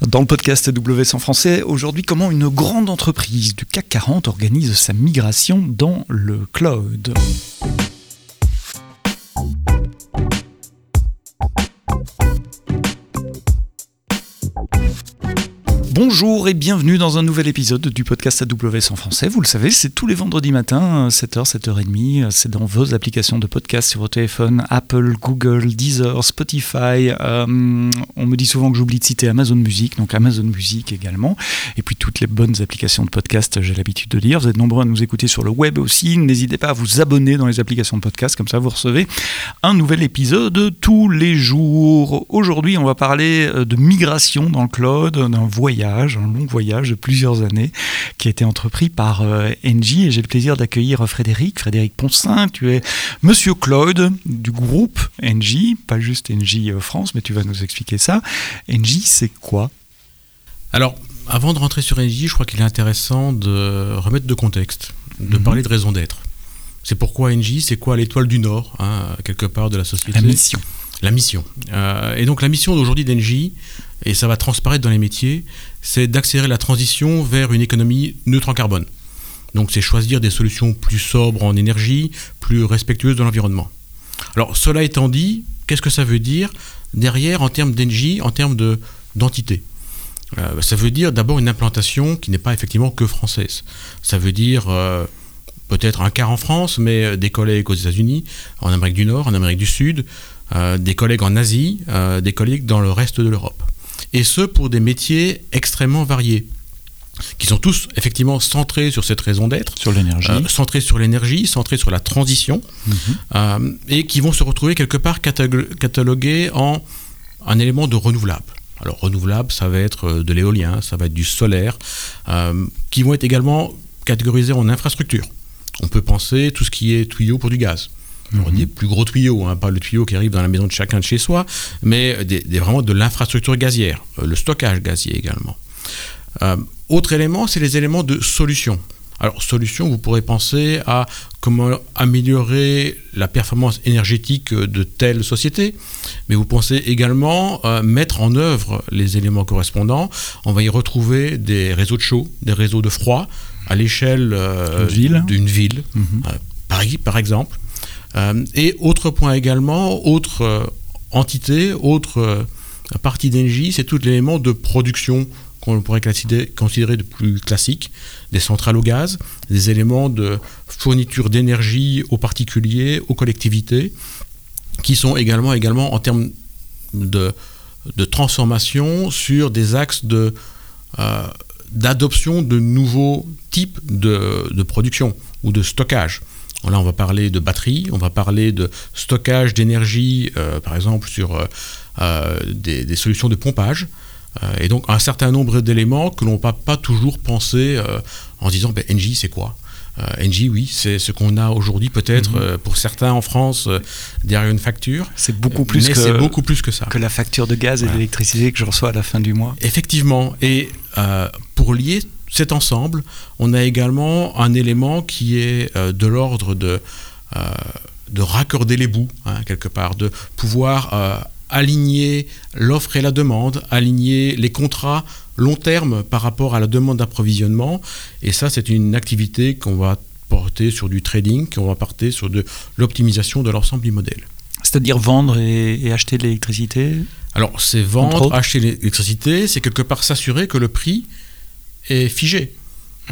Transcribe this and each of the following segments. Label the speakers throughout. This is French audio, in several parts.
Speaker 1: Dans le podcast WS en français, aujourd'hui, comment une grande entreprise du CAC 40 organise sa migration dans le cloud. Bonjour et bienvenue dans un nouvel épisode du podcast AWS en français. Vous le savez, c'est tous les vendredis matins, 7h, 7h30. C'est dans vos applications de podcast sur vos téléphones, Apple, Google, Deezer, Spotify. Euh, on me dit souvent que j'oublie de citer Amazon Music, donc Amazon Music également. Et puis toutes les bonnes applications de podcast, j'ai l'habitude de dire. Vous êtes nombreux à nous écouter sur le web aussi. N'hésitez pas à vous abonner dans les applications de podcast, comme ça vous recevez un nouvel épisode tous les jours. Aujourd'hui, on va parler euh, de migration dans le cloud, d'un voyage un long voyage de plusieurs années qui a été entrepris par euh, Engie et j'ai le plaisir d'accueillir Frédéric, Frédéric Poncin, tu es monsieur Claude du groupe Engie, pas juste Engie euh, France, mais tu vas nous expliquer ça. Engie, c'est quoi?
Speaker 2: Alors, avant de rentrer sur Engie, je crois qu'il est intéressant de remettre de contexte, de mhm. parler de raison d'être. C'est pourquoi Engie, c'est quoi l'étoile du Nord, hein, quelque part de la société?
Speaker 1: La mission.
Speaker 2: La mission. Euh, et donc la mission d'aujourd'hui d'Engie, et ça va transparaître dans les métiers, c'est d'accélérer la transition vers une économie neutre en carbone. Donc c'est choisir des solutions plus sobres en énergie, plus respectueuses de l'environnement. Alors cela étant dit, qu'est-ce que ça veut dire derrière en termes d'énergie, en termes d'entité? Euh, Ça veut dire d'abord une implantation qui n'est pas effectivement que française. Ça veut dire euh, peut-être un quart en France, mais des collègues aux États-Unis, en Amérique du Nord, en Amérique du Sud, euh, des collègues en Asie, des collègues dans le reste de l'Europe et ce pour des métiers extrêmement variés qui sont tous effectivement centrés sur cette raison d'être.
Speaker 1: Sur l'énergie.
Speaker 2: Euh, centrés sur l'énergie, centrés sur la transition, mhm. euh, et qui vont se retrouver quelque part catalogués en un élément de renouvelable. Alors renouvelable, ça va être euh, de l'éolien, ça va être du solaire, qui vont être également catégorisés en infrastructure. On peut penser tout ce qui est tuyau pour du gaz. Dit plus gros tuyaux, hein, pas le tuyau qui arrive dans la maison de chacun de chez soi, mais des, vraiment de l'infrastructure gazière, euh, le stockage gazier également. Euh, autre élément, c'est les éléments de solution. Alors, solution, vous pourrez penser à comment améliorer la performance énergétique de telle société, mais vous pensez également euh, mettre en œuvre les éléments correspondants. On va y retrouver des réseaux de chaud, des réseaux de froid à l'échelle d'une ville, mhm. Paris par exemple. Euh, et autre point également, autre euh, entité, autre euh, partie d'énergie, c'est tout l'élément de production qu'on pourrait considérer de plus classique, des centrales au gaz, des éléments de fourniture d'énergie aux particuliers, aux collectivités, qui sont également, également en termes de, transformation sur des axes de, d'adoption de nouveaux types de, de, production ou de stockage. Là, on va parler de batterie, on va parler de stockage d'énergie, euh, par exemple sur euh, euh, des, solutions de pompage. et donc un certain nombre d'éléments que l'on ne va pas toujours penser en disant ben, NJ c'est quoi? NG, oui, c'est ce qu'on a aujourd'hui peut-être mhm. pour certains en France derrière une facture.
Speaker 1: C'est beaucoup plus
Speaker 2: mais
Speaker 1: que
Speaker 2: beaucoup plus que ça.
Speaker 1: Que la facture de gaz et d'électricité que je reçois à la fin du mois.
Speaker 2: Effectivement. Et pour lier cet ensemble, on a également un élément qui est euh, de l'ordre de, euh, de raccorder les bouts, hein, quelque part, de pouvoir euh, aligner l'offre et la demande, aligner les contrats long terme par rapport à la demande d'approvisionnement. Et ça, c'est une activité qu'on va porter sur du trading, qu'on va porter sur de l'optimisation de l'ensemble du modèle.
Speaker 1: C'est-à-dire vendre et, acheter de l'électricité?
Speaker 2: Alors, c'est vendre, acheter l'électricité, c'est quelque part s'assurer que le prix est figé.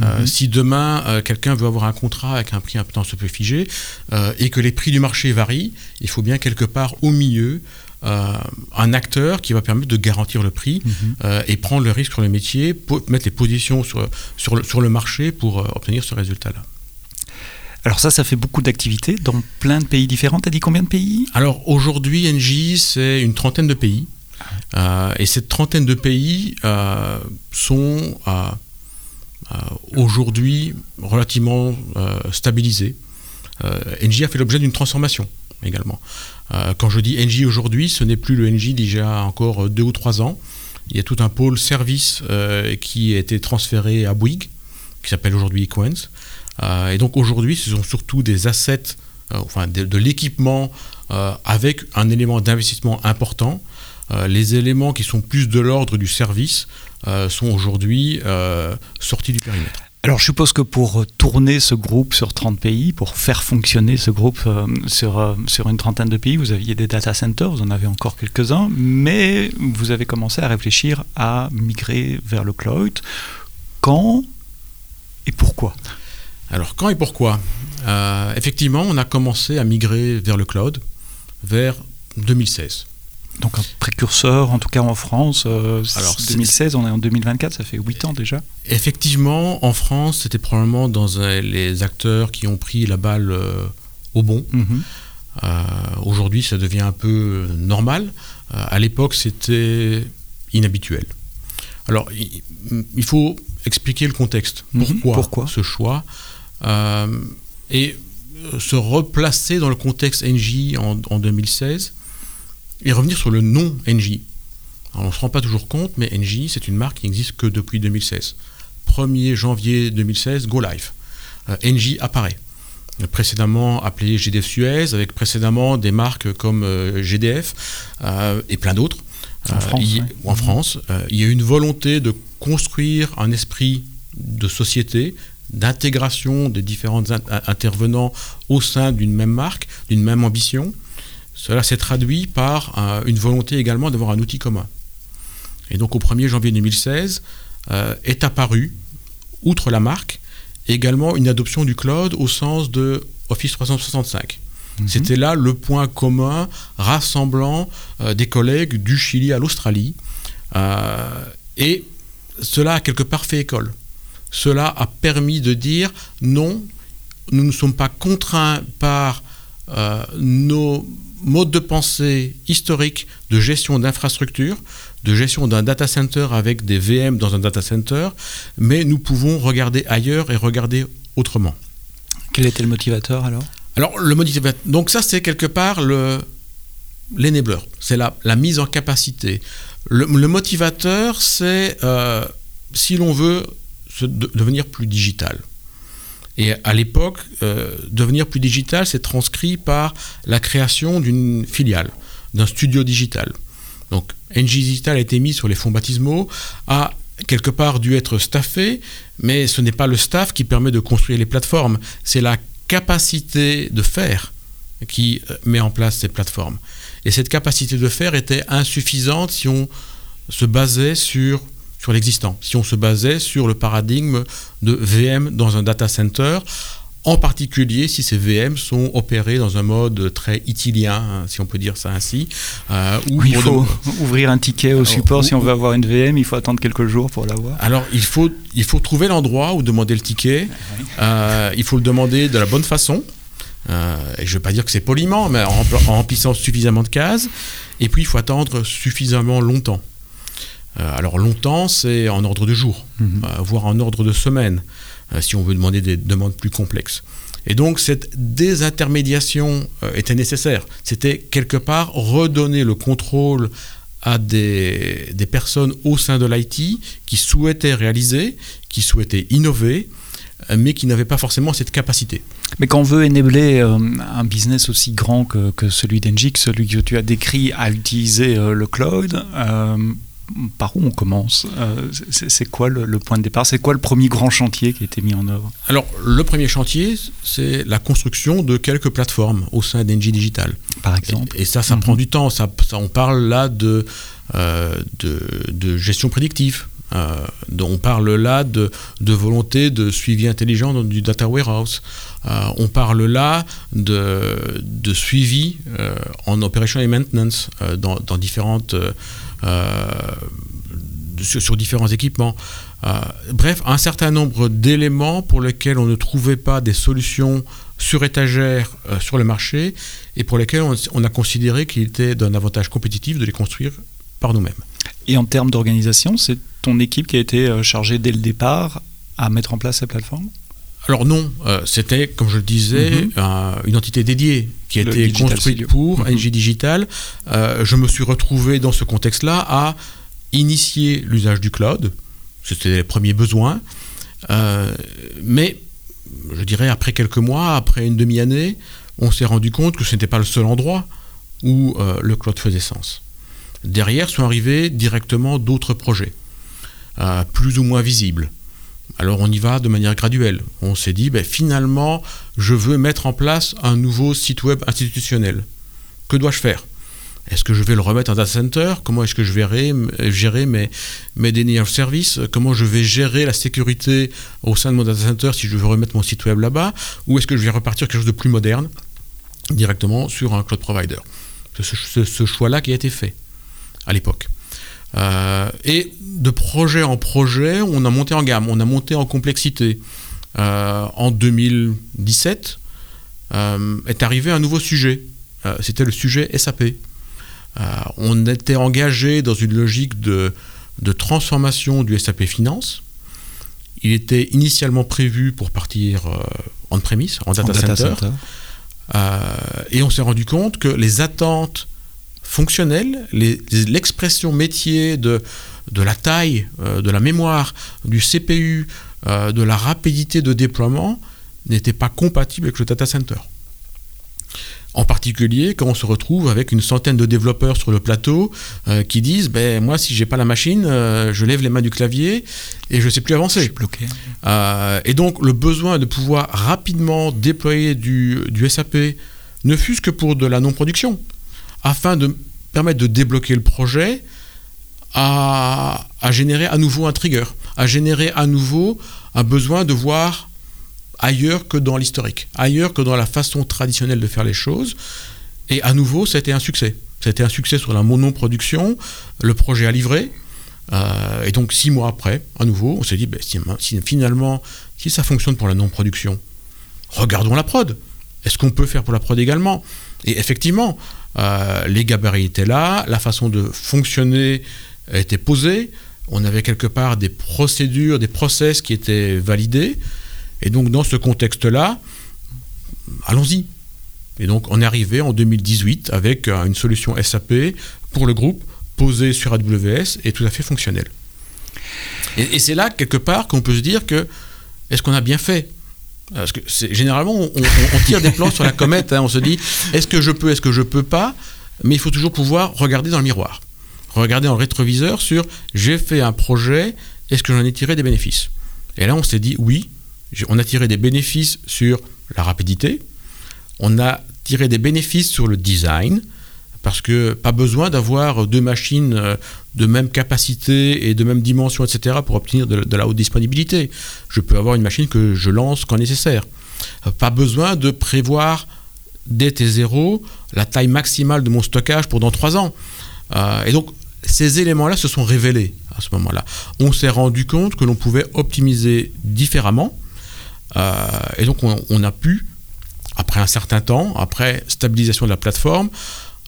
Speaker 2: Euh, mhm. si demain euh, quelqu'un veut avoir un contrat avec un prix un peu peu figé euh, et que les prix du marché varient, il faut bien quelque part au milieu un acteur qui va permettre de garantir le prix mhm. et prendre le risque sur le métier, pour mettre les positions sur, sur, le, sur le marché pour obtenir ce résultat-là.
Speaker 1: Alors ça, ça fait beaucoup d'activités dans plein de pays différents. Tu as dit combien de pays?
Speaker 2: Alors aujourd'hui, NJ, c'est une trentaine de pays. Euh, et cette trentaine de pays euh, sont euh, aujourd'hui relativement stabilisés. NJ a fait l'objet d'une transformation également. quand je dis NJ aujourd'hui, ce n'est plus le NJ a encore deux ou trois ans. Il y a tout un pôle service qui a été transféré à Bouygues, qui s'appelle aujourd'hui Equens. et donc aujourd'hui, ce sont surtout des assets, enfin de l'équipement avec un élément d'investissement important les éléments qui sont plus de l'ordre du service sont aujourd'hui sortis du périmètre.
Speaker 1: Alors je suppose que pour tourner ce groupe sur 30 pays, pour faire fonctionner ce groupe sur, sur une trentaine de pays, vous aviez des data centers, vous en avez encore quelques-uns, mais vous avez commencé à réfléchir à migrer vers le cloud. Quand et pourquoi?
Speaker 2: Alors quand et pourquoi? Euh, effectivement, on a commencé à migrer vers le cloud vers 2016.
Speaker 1: Donc un précurseur, en tout cas en France, euh, Alors, 2016, on est en 2024, ça fait 8 ans déjà.
Speaker 2: Effectivement, en France, c'était probablement dans les acteurs qui ont pris la balle euh, au bon. Mhm. Aujourd'hui, ça devient un peu normal. à l'époque, c'était inhabituel. Alors, il, faut expliquer le contexte. Mhm. Pourquoi, ce choix? Et euh, se replacer dans le contexte NJ en, 2016 et revenir sur le nom NJ. on ne se rend pas toujours compte, mais NJ, c'est une marque qui n'existe que depuis 2016. 1er janvier 2016, Go Live. Euh, NJ apparaît. Précédemment appelé GDF Suez, avec précédemment des marques comme euh, GDF et plein d'autres.
Speaker 1: En France.
Speaker 2: en France. il y a une volonté de construire un esprit de société d'intégration des différents intervenants au sein d'une même marque, d'une même ambition, cela s'est traduit par euh, une volonté également d'avoir un outil commun. Et donc au 1er janvier 2016 euh, est apparu, outre la marque, également une adoption du cloud au sens de Office 365. Mhm. C'était là le point commun rassemblant euh, des collègues du Chili à l'Australie. et cela a quelque part fait école cela a permis de dire non, nous ne sommes pas contraints par nos modes de pensée historiques de gestion d'infrastructures, de gestion d'un data center avec des VM dans un data center, mais nous pouvons regarder ailleurs et regarder autrement.
Speaker 1: Quel était le motivateur alors?
Speaker 2: Alors le motivateur, donc ça c'est quelque part le l'enabler, c'est la, la, mise en capacité. Le, motivateur c'est euh, si l'on veut devenir plus digital. Et à l'époque, euh, devenir plus digital, c'est transcrit par la création d'une filiale, d'un studio digital. Donc, NG Digital a été mis sur les fonds baptismaux, a quelque part dû être staffé, mais ce n'est pas le staff qui permet de construire les plateformes, c'est la capacité de faire qui euh, met en place ces plateformes. Et cette capacité de faire était insuffisante si on se basait sur sur l'existant, si on se basait sur le paradigme de VM dans un data center, en particulier si ces VM sont opérés dans un mode très itilien, hein, si on peut dire ça ainsi.
Speaker 1: Euh, où il faut ouvrir un ticket au support, si on veut avoir une VM, il faut attendre quelques jours pour l'avoir.
Speaker 2: Alors il faut, il faut trouver l'endroit où demander le ticket, euh, il faut le demander de la bonne façon. Euh, et je ne veux pas dire que c'est poliment, mais en remplissant suffisamment de cases. Et puis il faut attendre suffisamment longtemps. Euh, alors longtemps, c'est en ordre de jour, mhm. euh, voire en ordre de semaine, euh, si on veut demander des demandes plus complexes. Et donc cette désintermédiation était nécessaire. C'était quelque part redonner le contrôle à des, des personnes au sein de l'IT qui souhaitaient réaliser, qui souhaitaient innover, mais qui n'avaient pas forcément cette capacité.
Speaker 1: Mais quand on veut enabler un business aussi grand que, que celui d'Engie, celui que tu as décrit à utiliser le cloud, par où on commence euh, C'est quoi le, point de départ C'est quoi le premier grand chantier qui a été mis en œuvre
Speaker 2: Alors, le premier chantier, c'est la construction de quelques plateformes au sein d'Engie Digital.
Speaker 1: Par exemple
Speaker 2: Et, ça, ça mhm. prend du temps. Ça, on parle là de, euh, de, gestion prédictive. Euh, on parle là de, de, volonté de suivi intelligent du data warehouse. on parle là de, de suivi en operation et maintenance dans, dans différentes euh, sur, différents équipements. Euh, bref, un certain nombre d'éléments pour lesquels on ne trouvait pas des solutions sur étagère euh, sur le marché et pour lesquels on, a considéré qu'il était d'un avantage compétitif de les construire par nous-mêmes.
Speaker 1: Et en termes d'organisation, c'est ton équipe qui a été chargée dès le départ à mettre en place ces plateformes
Speaker 2: alors non, c'était, comme je le disais, mhm. une entité dédiée qui a été construite pour mm Digital. Euh, je me suis retrouvé dans ce contexte-là à initier l'usage du cloud. C'était les premiers besoins. Euh, mais je dirais après quelques mois, après une demi-année, on s'est rendu compte que ce n'était pas le seul endroit où euh, le cloud faisait sens. Derrière sont arrivés directement d'autres projets, euh, plus ou moins visibles. Alors on y va de manière graduelle. On s'est dit, ben, finalement, je veux mettre en place un nouveau site web institutionnel. Que dois-je faire? Est-ce que je vais le remettre en data center? Comment est-ce que je vais gérer mes, mes deniers services Comment je vais gérer la sécurité au sein de mon data center si je veux remettre mon site web là-bas? Ou est-ce que je vais repartir quelque chose de plus moderne directement sur un cloud provider? C'est ce choix-là qui a été fait à l'époque. Euh, et de projet en projet, on a monté en gamme, on a monté en complexité. Euh, en 2017 euh, est arrivé un nouveau sujet. C'était le sujet SAP. on était engagé dans une logique de, de transformation du SAP Finance. Il était initialement prévu pour partir en premise, en data, center. et on s'est rendu compte que les attentes fonctionnel, l'expression métier de, de la taille, euh, de la mémoire, du CPU, euh, de la rapidité de déploiement n'était pas compatible avec le data center. En particulier quand on se retrouve avec une centaine de développeurs sur le plateau euh, qui disent ben moi si j'ai pas la machine je lève les mains du clavier et je sais plus avancer. Je suis
Speaker 1: bloqué.
Speaker 2: et donc le besoin de pouvoir rapidement déployer du, du SAP ne fût-ce que pour de la non-production afin de permettre de débloquer le projet, à, générer à nouveau un trigger, à générer à nouveau un besoin de voir ailleurs que dans l'historique, ailleurs que dans la façon traditionnelle de faire les choses. Et à nouveau, ça a été un succès. Ça a été un succès sur la monoproduction, le projet a livré. Euh, et donc six mois après, à nouveau, on s'est dit, ben, finalement, si ça fonctionne pour la non-production, regardons la prod. Est-ce qu'on peut faire pour la prod également? Et effectivement, euh, les gabarits étaient là, la façon de fonctionner était posée, on avait quelque part des procédures, des process qui étaient validés, et donc dans ce contexte-là, allons-y. Et donc on est arrivé en 2018 avec euh, une solution SAP pour le groupe posée sur AWS et tout à fait fonctionnelle. Et, et c'est là quelque part qu'on peut se dire que est-ce qu'on a bien fait? Parce que généralement, on, tire des plans sur la comète. Hein. on se dit, est-ce que je peux, est-ce que je peux pas? Mais il faut toujours pouvoir regarder dans le miroir, regarder en rétroviseur sur, j'ai fait un projet, est-ce que j'en ai tiré des bénéfices? Et là, on s'est dit, oui, on a tiré des bénéfices sur la rapidité, on a tiré des bénéfices sur le design, parce que pas besoin d'avoir deux machines euh, de même capacité et de même dimension, etc., pour obtenir de, la haute disponibilité. Je peux avoir une machine que je lance quand nécessaire. Euh, pas besoin de prévoir dès T0 la taille maximale de mon stockage pour dans trois ans. Euh, et donc, ces éléments-là se sont révélés à ce moment-là. On s'est rendu compte que l'on pouvait optimiser différemment. et donc, on, on a pu, après un certain temps, après stabilisation de la plateforme,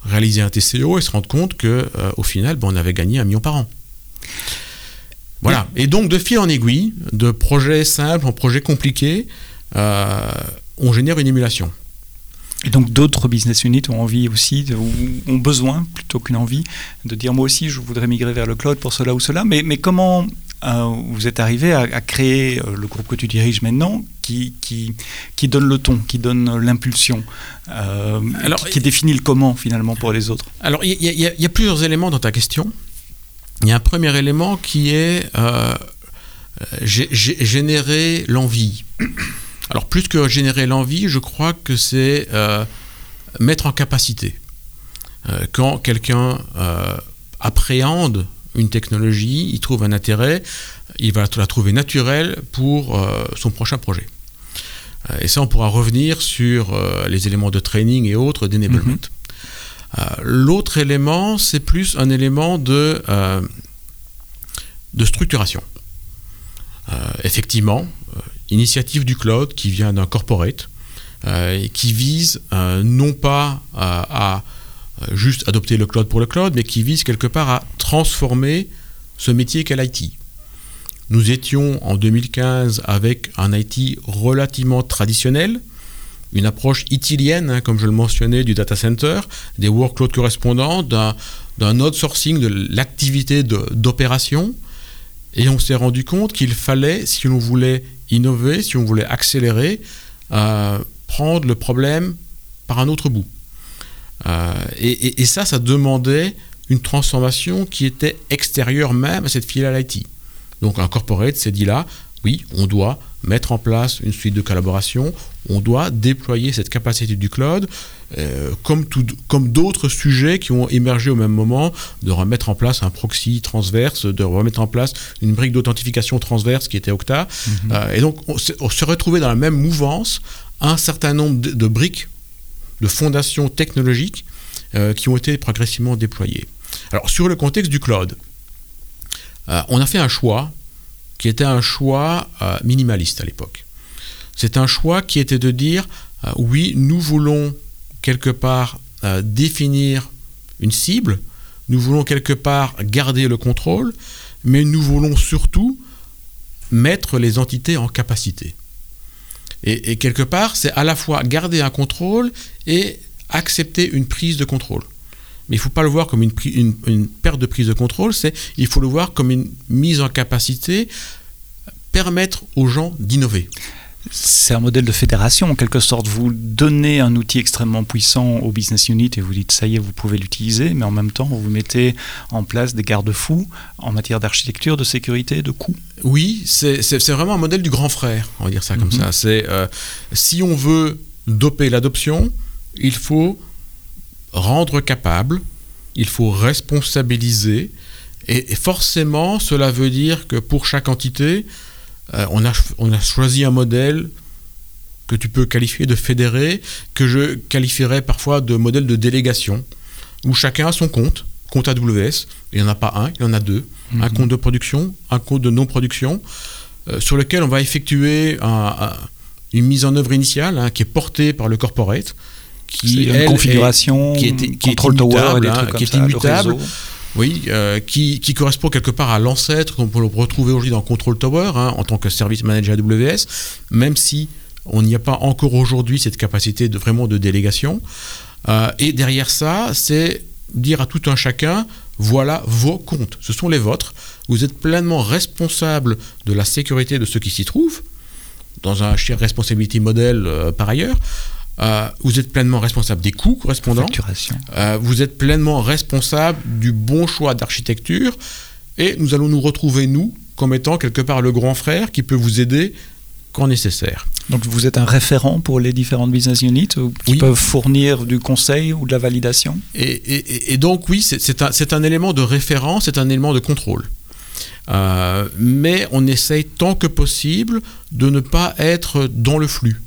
Speaker 2: réaliser un TCO et se rendre compte que euh, au final, ben, on avait gagné un million par an. Voilà. Et donc, de fil en aiguille, de projet simple en projet compliqué, euh, on génère une émulation.
Speaker 1: Et donc d'autres business units ont envie aussi, ont besoin plutôt qu'une envie, de dire moi aussi je voudrais migrer vers le cloud pour cela ou cela. Mais, mais comment vous êtes arrivé à, créer euh, le groupe que tu diriges maintenant qui, qui, qui donne le ton, qui donne l'impulsion, euh, qui, définit le comment finalement pour les autres
Speaker 2: Alors il y, a plusieurs éléments dans ta question. Il y a un premier élément qui est générer l'envie. Alors plus que générer l'envie, je crois que c'est mettre en capacité. quand quelqu'un appréhende une technologie, il trouve un intérêt, il va la trouver naturelle pour euh, son prochain projet. Euh, et ça, on pourra revenir sur euh, les éléments de training et autres d'enablement. Mhm. L'autre élément, c'est plus un élément de, de structuration. effectivement, initiative du cloud qui vient d'un corporate, et qui vise non pas à juste adopter le cloud pour le cloud, mais qui vise quelque part à transformer ce métier qu'est l'IT. Nous étions en 2015 avec un IT relativement traditionnel, une approche itilienne, hein, comme je le mentionnais, du data center, des workloads correspondants, d'un outsourcing de l'activité d'opération. Et on s'est rendu compte qu'il fallait, si on voulait innover, si on voulait accélérer, euh, prendre le problème par un autre bout. Euh, et, ça, ça demandait une transformation qui était extérieure même à cette filiale IT. Donc un corporate s'est dit là, oui, on doit mettre en place une suite de collaboration, on doit déployer cette capacité du cloud, euh, comme, comme d'autres sujets qui ont émergé au même moment, de remettre en place un proxy transverse, de remettre en place une brique d'authentification transverse qui était Okta. Mhm. Euh, et donc on, se retrouvait dans la même mouvance un certain nombre de, briques, de fondations technologiques euh, qui ont été progressivement déployées. Alors sur le contexte du cloud, on a fait un choix qui était un choix euh, minimaliste à l'époque. C'est un choix qui était de dire, euh, oui, nous voulons quelque part euh, définir une cible, nous voulons quelque part garder le contrôle, mais nous voulons surtout mettre les entités en capacité. Et, quelque part, c'est à la fois garder un contrôle et accepter une prise de contrôle. Mais il ne faut pas le voir comme une, une, perte de prise de contrôle, c'est il faut le voir comme une mise en capacité, permettre aux gens d'innover.
Speaker 1: C'est un modèle de fédération en quelque sorte. Vous donnez un outil extrêmement puissant au business unit et vous dites ça y est, vous pouvez l'utiliser, mais en même temps, vous mettez en place des garde-fous en matière d'architecture, de sécurité, de coûts.
Speaker 2: Oui, c'est vraiment un modèle du grand frère, on va dire ça comme mhm. ça. C'est euh, si on veut doper l'adoption, il faut rendre capable, il faut responsabiliser, et, forcément, cela veut dire que pour chaque entité, euh, on, a, on a choisi un modèle que tu peux qualifier de fédéré, que je qualifierais parfois de modèle de délégation, où chacun a son compte, compte AWS, il n'y en a pas un, il y en a deux, un mhm. compte de production, un compte de non-production, euh, sur lequel on va effectuer une mise en œuvre initiale hein, qui est portée par le corporate,
Speaker 1: qui est une configuration, qui est, qui est immutable, hein, qui est immutable
Speaker 2: oui, euh, qui, correspond quelque part à l'ancêtre qu'on peut retrouver aujourd'hui dans Control Tower hein, en tant que service manager AWS, même si on n'y a pas encore aujourd'hui cette capacité de vraiment de délégation. Euh, et derrière ça, c'est dire à tout un chacun, voilà vos comptes, ce sont les vôtres. Vous êtes pleinement responsable de la sécurité de ceux qui s'y trouvent, dans un share responsibility model euh, par ailleurs. Euh, vous êtes pleinement responsable des coûts correspondants. Euh, vous êtes pleinement responsable du bon choix d'architecture. Et nous allons nous retrouver, nous, comme étant quelque part le grand frère qui peut vous aider quand nécessaire.
Speaker 1: Donc vous êtes un référent pour les différentes business units qui peuvent fournir du conseil ou de la validation?
Speaker 2: Et, donc oui, c'est un, un, élément de référence, c'est un élément de contrôle. Euh, mais on essaye tant que possible de ne pas être dans le flux.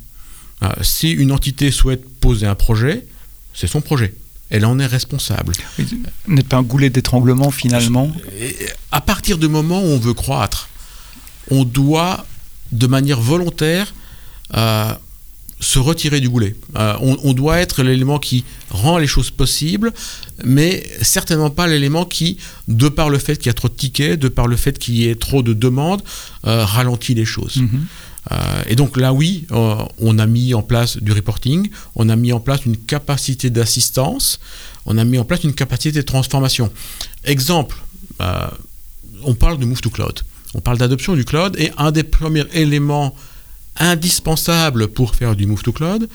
Speaker 2: Euh, si une entité souhaite poser un projet, c'est son projet. Elle en est responsable.
Speaker 1: N'est pas un goulet d'étranglement finalement
Speaker 2: À partir du moment où on veut croître, on doit, de manière volontaire, euh, se retirer du goulet. Euh, on, doit être l'élément qui rend les choses possibles, mais certainement pas l'élément qui, de par le fait qu'il y a trop de tickets, de par le fait qu'il y ait trop de demandes, ralentit les choses. Mhm. Euh, et donc là, oui, euh, on a mis en place du reporting, on a mis en place une capacité d'assistance, on a mis en place une capacité de transformation. Exemple, euh, on parle de Move to Cloud, on parle d'adoption du cloud, et un des premiers éléments indispensables pour faire du Move to Cloud,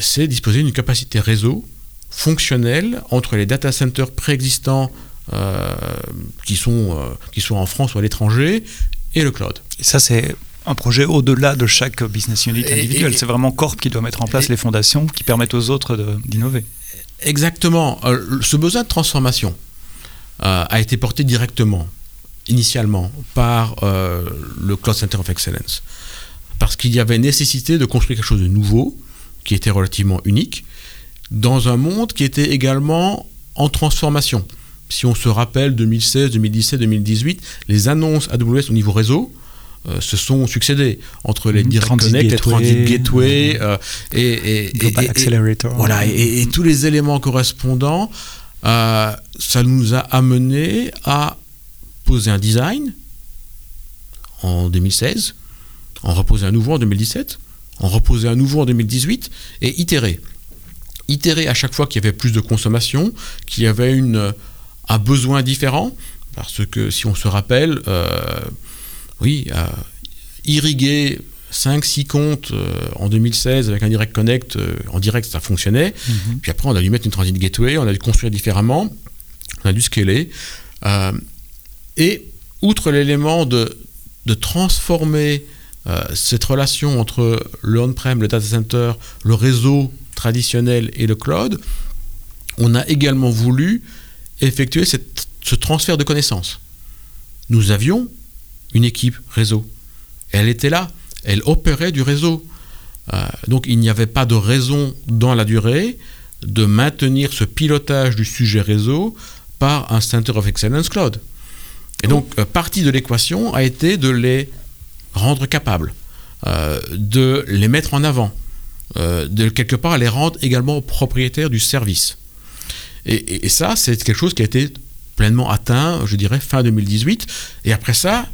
Speaker 2: c'est disposer d'une capacité réseau fonctionnelle entre les data centers préexistants qui, sont, qui sont en France ou à l'étranger et le cloud.
Speaker 1: Et ça, c'est un projet au-delà de chaque business unit individuel. C'est vraiment Corp qui doit mettre en place les fondations qui permettent aux autres d'innover.
Speaker 2: Exactement. Euh, ce besoin de transformation euh, a été porté directement, initialement, par euh, le Cloud Center of Excellence. Parce qu'il y avait nécessité de construire quelque chose de nouveau, qui était relativement unique, dans un monde qui était également en transformation si on se rappelle 2016, 2017, 2018, les annonces AWS au niveau réseau, euh, se sont succédés entre les mhm. Direct Connect, les Transit Gateway mhm. euh, et,
Speaker 1: et, Accelerator.
Speaker 2: Voilà, et, tous les éléments correspondants, euh, ça nous a amené à poser un design en 2016, en reposer un nouveau en 2017, en reposer un nouveau en 2018 et itérer. Itérer à chaque fois qu'il y avait plus de consommation, qu'il y avait une a besoin différent, parce que si on se rappelle, euh, oui, irriguer 5-6 comptes en 2016 avec un Direct Connect. en direct, ça fonctionnait. Mhm. Puis après, on a dû mettre une Transit Gateway, on a dû construire différemment, on a dû scaler. et outre l'élément de, de transformer cette relation entre le on-prem, le data center, le réseau traditionnel et le cloud, on a également voulu effectuer ce transfert de connaissances. Nous avions une équipe réseau. Elle était là, elle opérait du réseau. Euh, donc il n'y avait pas de raison dans la durée de maintenir ce pilotage du sujet réseau par un Center of Excellence Cloud. Et donc, euh, partie de l'équation a été de les rendre capables, euh, de les mettre en avant, de quelque part les rendre également propriétaires du service. Et, ça, c'est quelque chose qui a été pleinement atteint, je dirais, fin 2018. Et après ça,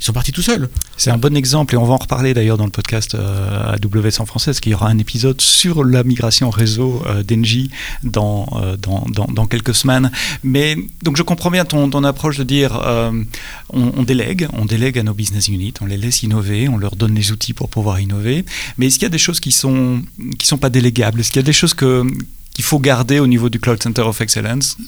Speaker 2: ils sont partis tout seuls.
Speaker 1: C'est un bon exemple et on va en reparler d'ailleurs dans le podcast euh, AWS en français, parce qu'il y aura un épisode sur la migration réseau euh, d'Engie dans, euh, quelques semaines. Mais donc je comprends bien ton, ton approche de dire euh, on, on, délègue, on délègue à nos business units, on les laisse innover, on leur donne les outils pour pouvoir innover. Mais est-ce qu'il y a des choses qui sont qui sont pas délégables? Est-ce qu'il y a des choses que qu'il faut garder au niveau du Cloud Center of Excellence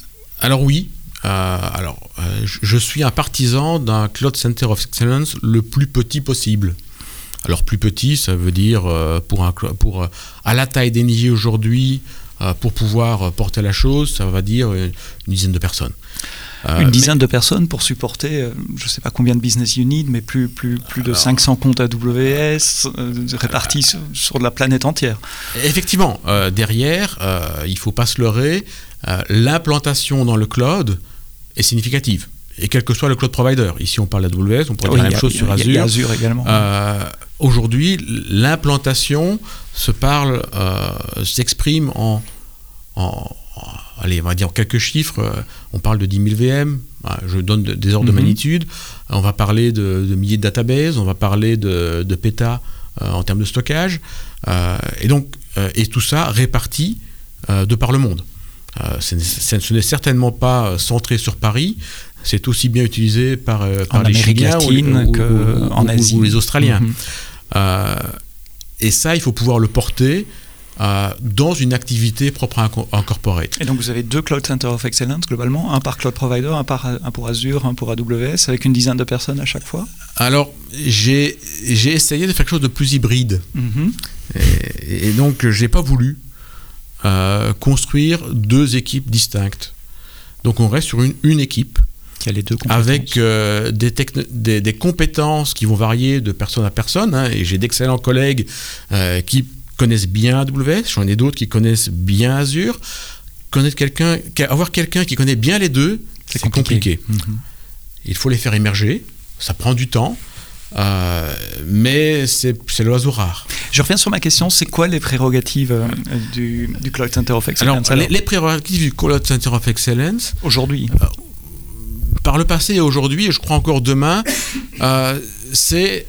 Speaker 2: Alors oui. Euh, alors, euh, je suis un partisan d'un Cloud Center of Excellence le plus petit possible. Alors plus petit, ça veut dire euh, pour, un, pour à la taille d'Engie aujourd'hui, pour pouvoir porter la chose, ça va dire une dizaine de personnes.
Speaker 1: Euh, une dizaine de personnes pour supporter, euh, je ne sais pas combien de business units, mais plus, plus, plus de 500 comptes AWS euh, répartis sur, la planète entière.
Speaker 2: Effectivement, derrière, il ne faut pas se leurrer, l'implantation dans le cloud est significative. Et quel que soit le cloud provider. Ici, on parle d'AWS, on pourrait dire la même chose sur Azure. Il y
Speaker 1: a Azure également.
Speaker 2: Aujourd'hui, l'implantation se parle, s'exprime en, en allez, on va dire quelques chiffres, euh, on parle de 10 000 VM, je donne des ordres de mhm. magnitude, on va parler de, milliers de databases, on va parler de, de pétas euh, en termes de stockage, euh, et donc, et tout ça réparti de par le monde. ce n'est certainement pas centré sur Paris, c'est aussi bien utilisé par, par les Chiliens ou, en Asie. ou, les Australiens. Mhm. et ça, il faut pouvoir le porter euh, dans une activité propre à un corporate.
Speaker 1: Et donc vous avez deux Cloud Center of Excellence globalement, un par Cloud Provider, un, par, un pour Azure, un pour AWS, avec une dizaine de personnes à chaque fois
Speaker 2: Alors j'ai essayé de faire quelque chose de plus hybride. Mm-hmm. et, donc j'ai pas voulu euh, construire deux équipes distinctes. Donc on reste sur une, une équipe
Speaker 1: qui a les deux
Speaker 2: avec euh, des, des, des, compétences qui vont varier de personne à personne. Hein, et j'ai d'excellents collègues qui connaissent bien AWS, j'en ai d'autres qui connaissent bien Azure. Connaître quelqu'un, avoir quelqu'un qui connaît bien les deux, c'est compliqué. Mhm. Il faut les faire émerger, ça prend du temps. Euh, mais c'est l'oiseau rare.
Speaker 1: Je reviens sur ma question, c'est quoi les prérogatives euh, du, Cloud Center of Excellence
Speaker 2: alors, Les, prérogatives du Cloud Center of Excellence
Speaker 1: Aujourd'hui euh,
Speaker 2: Par le passé et aujourd'hui, et je crois encore demain, c'est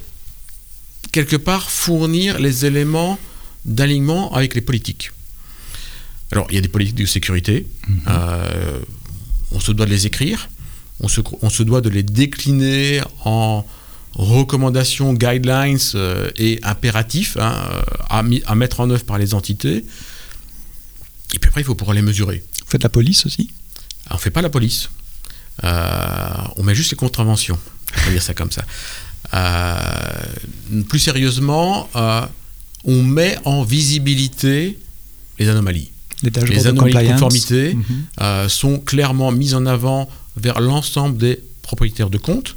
Speaker 2: quelque part fournir les éléments d'alignement avec les politiques. Alors, il y a des politiques de sécurité. Mhm. Euh, on se doit de les écrire. On se, on se, doit de les décliner en recommandations, guidelines euh, et impératifs hein, à, à, mettre en œuvre par les entités. Et puis après, il faut pouvoir les mesurer.
Speaker 1: Vous faites la police aussi?
Speaker 2: On ne fait pas la police. Euh, on met juste les contraventions. On va dire ça comme ça. plus sérieusement, on met en visibilité les anomalies.
Speaker 1: Les,
Speaker 2: anomalies de, conformité mhm. euh, sont clairement mises en avant vers l'ensemble des propriétaires de comptes,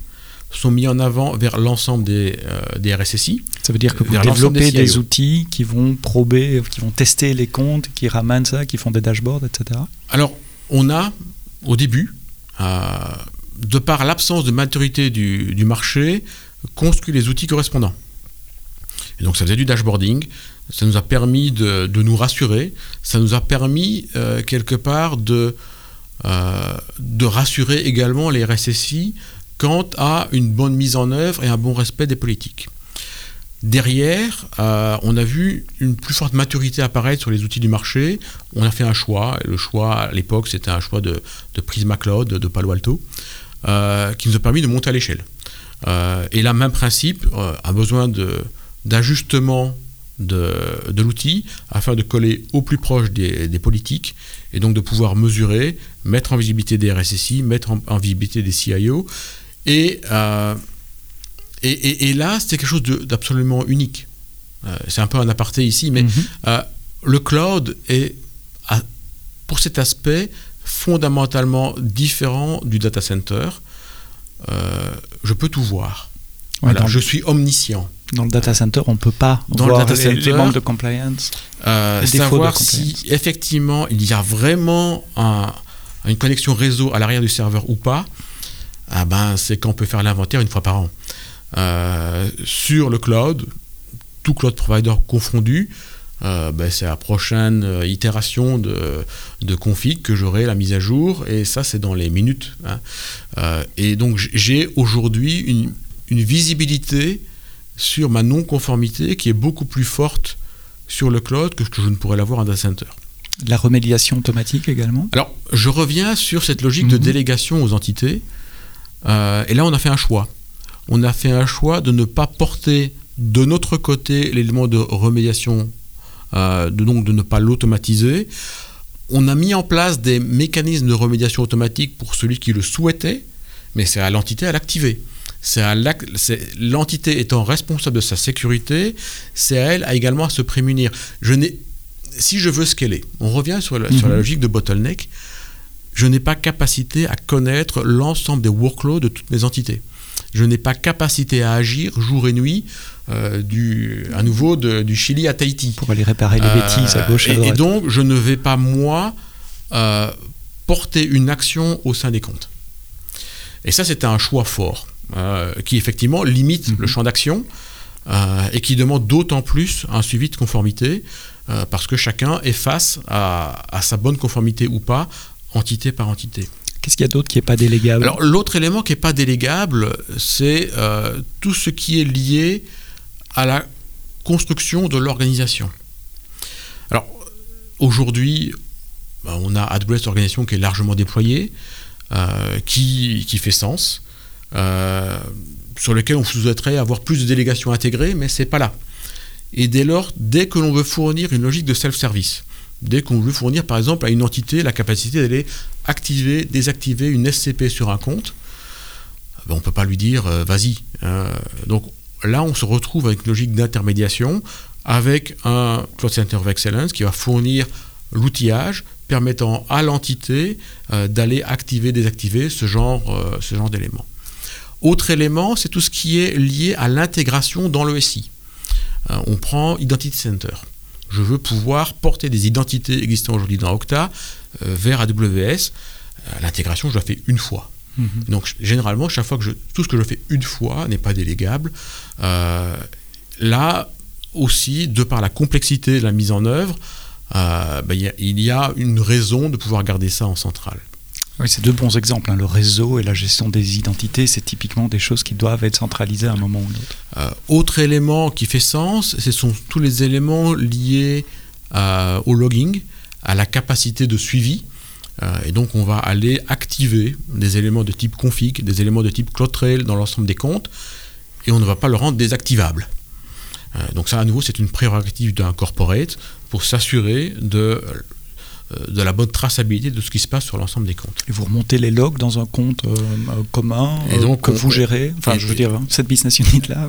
Speaker 2: sont mis en avant vers l'ensemble des, euh, RSSI.
Speaker 1: Ça veut dire que vous développez des, outils qui vont prober, qui vont tester les comptes, qui ramènent ça, qui font des dashboards, etc.
Speaker 2: Alors, on a, au début, euh, de par l'absence de maturité du marché, construit les outils correspondants. Et donc ça faisait du dashboarding, ça nous a permis de, nous rassurer, ça nous a permis euh, quelque part de, euh, de rassurer également les RSSI quant à une bonne mise en œuvre et un bon respect des politiques. Derrière, euh, on a vu une plus forte maturité apparaître sur les outils du marché. On a fait un choix. Le choix, à l'époque, c'était un choix de, de, Prisma Cloud, de Palo Alto, qui nous a permis de monter à l'échelle. et là, même principe, a besoin de, d'ajustement de, l'outil afin de coller au plus proche des, politiques et donc de pouvoir mesurer, mettre en visibilité des RSSI, mettre en, visibilité des CIO. Euh, et, et, là, c'était quelque chose d'absolument unique. Euh, c'est un peu un aparté ici, mais mhm. euh, le cloud est, pour cet aspect, fondamentalement différent du data center. je peux tout voir. voilà, je suis omniscient.
Speaker 1: Dans le data center, on ne peut pas
Speaker 2: dans
Speaker 1: voir
Speaker 2: le data
Speaker 1: les, manques de compliance.
Speaker 2: Euh, savoir si effectivement il y a vraiment une connexion réseau à l'arrière du serveur ou pas, ah ben, c'est qu'on peut faire l'inventaire une fois par an. Euh, sur le cloud, tout cloud provider confondu, euh, ben, c'est la prochaine itération de, de config que j'aurai la mise à jour, et ça c'est dans les minutes. Hein. et donc j'ai aujourd'hui une, une visibilité sur ma non-conformité qui est beaucoup plus forte sur le cloud que ce que je ne pourrais l'avoir en data center.
Speaker 1: La remédiation automatique également?
Speaker 2: Alors, je reviens sur cette logique de mhm. délégation aux entités. Euh, et là, on a fait un choix. On a fait un choix de ne pas porter de notre côté l'élément de remédiation, euh, de, donc de ne pas l'automatiser. On a mis en place des mécanismes de remédiation automatique pour celui qui le souhaitait, mais c'est à l'entité à l'activer c'est l'entité étant responsable de sa sécurité, c'est à elle également à se prémunir. Je si je veux scaler, on revient sur la, sur la mhm. logique de bottleneck, je n'ai pas capacité à connaître l'ensemble des workloads de toutes mes entités. Je n'ai pas capacité à agir jour et nuit, euh, du, à nouveau du Chili à Tahiti.
Speaker 1: Pour aller réparer les bêtises à gauche et à droite.
Speaker 2: Et donc, je ne vais pas, moi, euh, porter une action au sein des comptes. Et ça, c'était un choix fort. Euh, qui effectivement limite le mhm. champ d'action euh, et qui demande d'autant plus un suivi de conformité euh, parce que chacun est face à, sa bonne conformité ou pas, entité par entité.
Speaker 1: Qu'est-ce qu'il y a d'autre qui n'est pas délégable?
Speaker 2: Alors l'autre élément qui n'est pas délégable, c'est tout ce qui est lié à la construction de l'organisation. Alors aujourd'hui, bah, on a AWS Organisation qui est largement déployée, qui, qui, fait sens. Euh, sur lequel on souhaiterait avoir plus de délégations intégrées, mais c'est pas là. Et dès lors, dès que l'on veut fournir une logique de self-service, dès qu'on veut fournir par exemple à une entité la capacité d'aller activer, désactiver une SCP sur un compte, ben, on ne peut pas lui dire euh, vas-y. Hein. donc là, on se retrouve avec une logique d'intermédiation, avec un Cloud Center of Excellence qui va fournir l'outillage permettant à l'entité euh, d'aller activer, désactiver ce genre d'éléments. Autre élément, c'est tout ce qui est lié à l'intégration dans le SI. Euh, on prend Identity Center. Je veux pouvoir porter des identités existantes aujourd'hui dans Okta euh, vers AWS. Euh, l'intégration, je la fais une fois. Mhm. Donc généralement, chaque fois que je, tout ce que je fais une fois n'est pas délégable. là aussi, de par la complexité de la mise en œuvre, ben, il y a une raison de pouvoir garder ça en centrale.
Speaker 1: Oui, c'est deux bons exemples. Hein. Le réseau et la gestion des identités, c'est typiquement des choses qui doivent être centralisées à un moment ou l'autre.
Speaker 2: Euh, autre élément qui fait sens, ce sont tous les éléments liés euh, au logging, à la capacité de suivi. Euh, et donc, on va aller activer des éléments de type config, des éléments de type CloudTrail dans l'ensemble des comptes, et on ne va pas le rendre désactivable. donc ça, à nouveau, c'est une prérogative d'un corporate pour s'assurer de euh, de la bonne traçabilité de ce qui se passe sur l'ensemble des comptes.
Speaker 1: Et vous remontez les logs dans un compte euh, commun et euh, donc, que vous gérez, enfin je veux dire, cette business unit-là.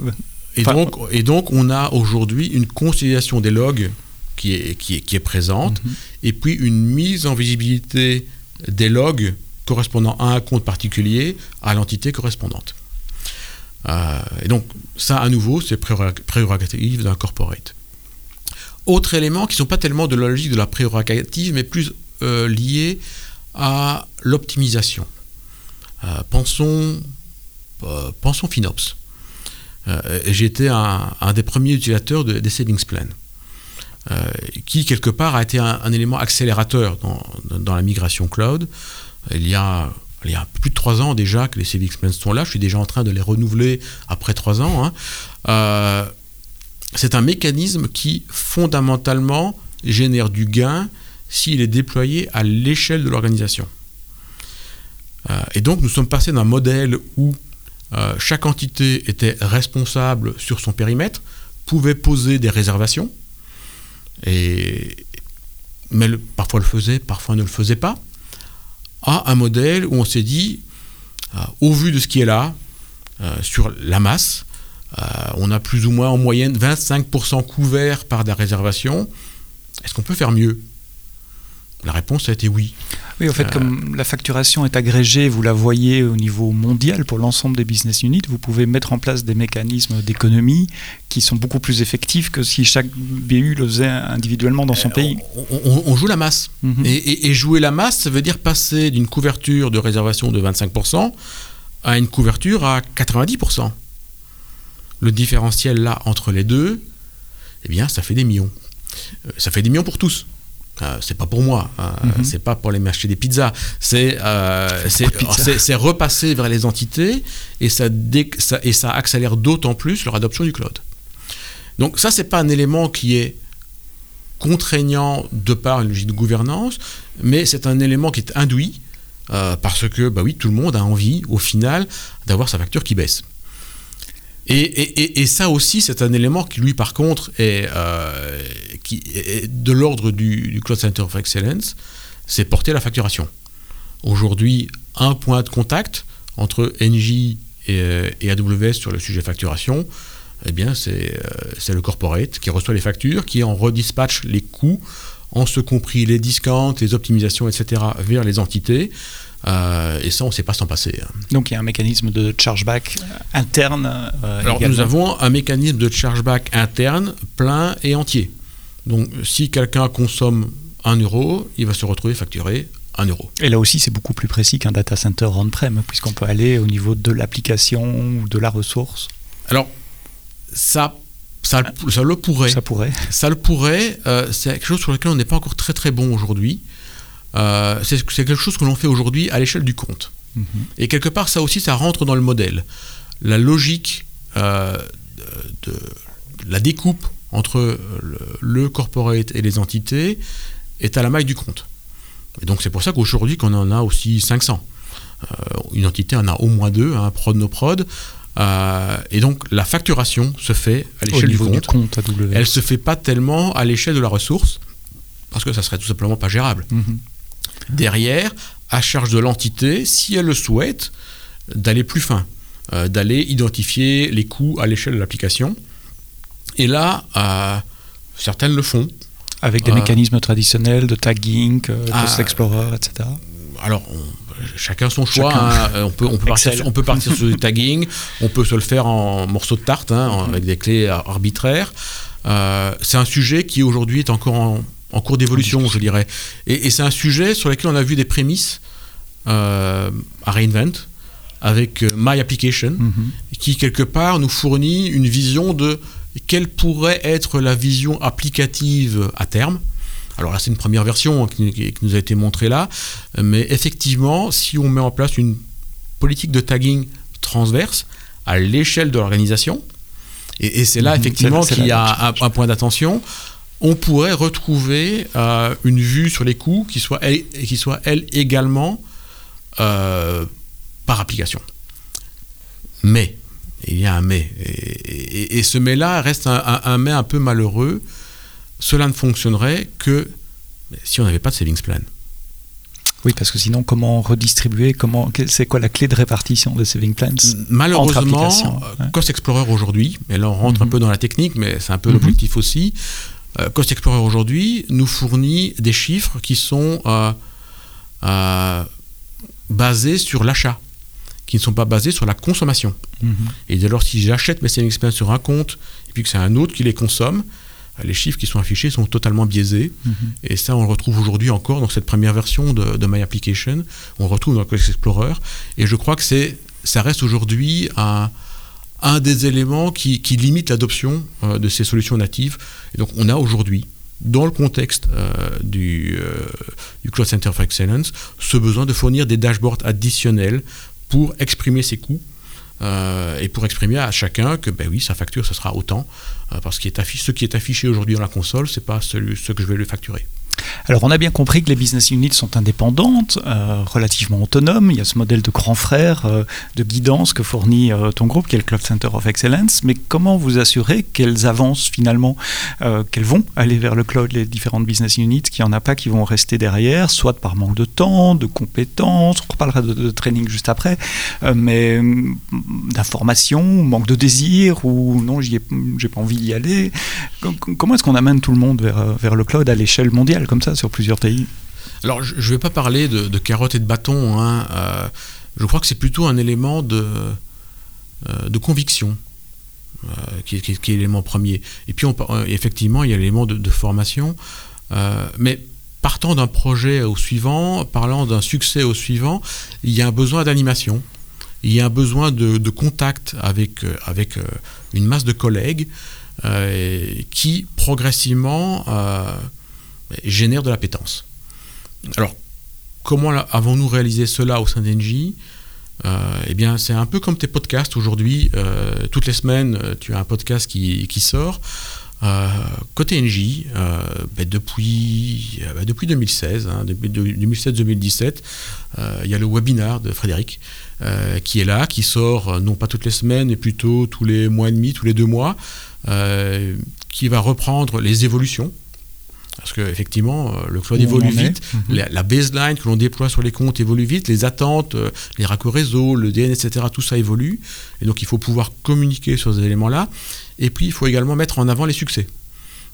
Speaker 2: Et, donc, et donc on a aujourd'hui une conciliation des logs qui est, qui est, qui est présente, mhm. et puis une mise en visibilité des logs correspondant à un compte particulier à l'entité correspondante. et donc ça, à nouveau, c'est prérogative d'un corporate. Autres éléments qui ne sont pas tellement de la logique de la prérogative, mais plus euh, liés à l'optimisation. Euh, pensons, euh, pensons FinOps. J'ai été un, des premiers utilisateurs des savings plans, qui quelque part a été un, élément accélérateur dans, la migration cloud. Il y a il y a plus de trois ans déjà que les savings plans sont là. Je suis déjà en train de les renouveler après trois ans. Hein c'est un mécanisme qui fondamentalement génère du gain s'il est déployé à l'échelle de l'organisation. Euh, et donc nous sommes passés d'un modèle où euh, chaque entité était responsable sur son périmètre pouvait poser des réservations, et, mais parfois le faisait, parfois ne le faisait pas, à un modèle où on s'est dit, euh, au vu de ce qui est là, sur la masse, euh, on a plus ou moins en moyenne 25% couverts par des réservations. Est-ce qu'on peut faire mieux? La réponse a été oui.
Speaker 1: Oui, en fait, comme la facturation est agrégée, vous la voyez au niveau mondial pour l'ensemble des business units, vous pouvez mettre en place des mécanismes d'économie qui sont beaucoup plus effectifs que si chaque BU le faisait individuellement dans son pays.
Speaker 2: On, joue la masse. Mhm. et, et, jouer la masse, ça veut dire passer d'une couverture de réservation de 25% à une couverture à 90%. Le différentiel là entre les deux, eh bien, ça fait des millions. Euh, ça fait des millions pour tous. Euh, c'est pas pour moi, hein. mhm. c'est pas pour les marcher des pizzas, c'est euh, repasser vers les entités et ça, et ça accélère d'autant plus leur adoption du cloud. Donc ça c'est pas un élément qui est contraignant de par une logique de gouvernance, mais c'est un élément qui est induit euh, parce que, bah oui, tout le monde a envie, au final, d'avoir sa facture qui baisse. Et, ça aussi, c'est un élément qui, lui, par contre, est, euh, de l'ordre du, Cloud Center of Excellence, c'est porter la facturation. Aujourd'hui, un point de contact entre NJ et, AWS sur le sujet facturation, eh bien, c'est le corporate qui reçoit les factures, qui en redispatche les coûts en ce compris les discounts, les optimisations, etc., vers les entités. Euh, et ça, on ne sait pas s'en passer. Hein.
Speaker 1: Donc il y a un mécanisme de chargeback interne.
Speaker 2: Euh, Alors nous avons un mécanisme de chargeback interne plein et entier. Donc si quelqu'un consomme 1 euro, il va se retrouver facturé 1 euro.
Speaker 1: Et là aussi, c'est beaucoup plus précis qu'un data center on-prem, puisqu'on peut aller au niveau de l'application ou de la ressource.
Speaker 2: Alors, ça ça, ça, le pourrait.
Speaker 1: Ça pourrait.
Speaker 2: Ça le pourrait. Euh, c'est quelque chose sur lequel on n'est pas encore très très bon aujourd'hui. Euh, c'est quelque chose que l'on fait aujourd'hui à l'échelle du compte. Mhm. Et quelque part, ça aussi, ça rentre dans le modèle. La logique euh, de, la découpe entre le, corporate et les entités est à la maille du compte. Et donc c'est pour ça qu'aujourd'hui qu'on en a aussi 500. une entité en a au moins deux, un prod no prod. Euh, et donc la facturation se fait à l'échelle du compte. Elle ne se fait pas tellement à l'échelle de la ressource, parce que ça serait tout simplement pas gérable. Mhm. Derrière, à charge de l'entité, si elle le souhaite, d'aller plus fin, euh, d'aller identifier les coûts à l'échelle de l'application. Et là, euh, certaines le font.
Speaker 1: Avec des mécanismes traditionnels de tagging, de ah, Explorer, etc.
Speaker 2: Alors, chacun son choix. Hein. On, peut, on, peut partir, on peut partir sur du tagging, on peut se le faire en morceaux de tarte, hein, avec des clés arbitraires. Euh, c'est un sujet qui aujourd'hui est encore en, cours d'évolution, je dirais. Et, c'est un sujet sur lequel on a vu des prémices euh, à Reinvent avec euh, My Application, mhm. qui quelque part nous fournit une vision de quelle pourrait être la vision applicative à terme. Alors là, c'est une première version qui, nous a été montrée là, mais effectivement, si on met en place une politique de tagging transverse à l'échelle de l'organisation, et, c'est là mhm, effectivement qu'il y a un, point d'attention, on pourrait retrouver euh, une vue sur les coûts qui soit, elle, qui soit elle également euh, par application. Mais, il y a un mais, et, ce mais-là reste un, un mais un peu malheureux cela ne fonctionnerait que si on n'avait pas de savings plan.
Speaker 1: Oui, parce que sinon, comment redistribuer comment, C'est quoi la clé de répartition des savings plans
Speaker 2: Malheureusement, euh, Cost Explorer aujourd'hui, et là on rentre un mhm. peu dans la technique, mais c'est un peu mhm. l'objectif aussi. Euh, Cost Explorer aujourd'hui nous fournit des chiffres qui sont euh, basés sur l'achat, qui ne sont pas basés sur la consommation. Mhm. Et dès lors, si j'achète mes savings sur un compte, et puis que c'est un autre qui les consomme, les chiffres qui sont affichés sont totalement biaisés. Mhm. Et ça, on le retrouve aujourd'hui encore dans cette première version de, My Application. On le retrouve dans Quest Explorer. Et je crois que c'est, ça reste aujourd'hui un, un des éléments qui, limite l'adoption euh, de ces solutions natives. Donc, on a aujourd'hui, dans le contexte euh, du, euh, du Cloud Center for Excellence, ce besoin de fournir des dashboards additionnels pour exprimer ces coûts et pour exprimer à chacun que ben oui, sa facture, ce sera autant, parce que ce qui est affiché aujourd'hui dans la console, c'est pas ce, ce que je vais lui facturer.
Speaker 1: Alors on a bien compris que les business units sont indépendantes, euh, relativement autonomes. Il y a ce modèle de grand frère, euh, de guidance que fournit euh, ton groupe, qui est le Cloud Center of Excellence. Mais comment vous assurer qu'elles avancent finalement, qu'elles vont aller vers le cloud, les différentes business units, qu'il n'y en a pas qui vont rester derrière, soit par manque de temps, de compétences, on reparlera de, de training juste après, mais hum, d'information, manque de désir, ou non, j'ai pas envie d'y aller. Comment est-ce qu'on amène tout le monde vers le cloud à l'échelle mondiale, comme ça, sur plusieurs pays
Speaker 2: Alors, je ne vais pas parler de, carottes et de bâtons. Hein. Euh, je crois que c'est plutôt un élément de, euh, de conviction. Euh, qui, est l'élément premier. Et puis, effectivement, il y a l'élément de, de, formation. mais partant d'un projet au suivant, parlant d'un succès au suivant, il y a un besoin d'animation il y a un besoin de, contact avec, avec une masse de collègues qui progressivement génère de l'appétence. Alors, comment avons-nous réalisé cela au sein d'Engie? Euh, eh bien, c'est un peu comme tes podcasts aujourd'hui. Euh, toutes les semaines, tu as un podcast qui, sort. Euh, côté NJ, euh, ben depuis, ben depuis 2016, hein, 2016-2017, il y a le webinar de Frédéric qui est là, qui sort non pas toutes les semaines, mais plutôt tous les mois et demi, tous les deux mois, euh, qui va reprendre les évolutions. Parce qu'effectivement, euh, le cloud Où évolue vite, -hmm. la, baseline que l'on déploie sur les comptes évolue vite, les attentes, euh, les raccords réseau, le DN, etc., tout ça évolue. Et donc il faut pouvoir communiquer sur ces éléments-là. Et puis il faut également mettre en avant les succès.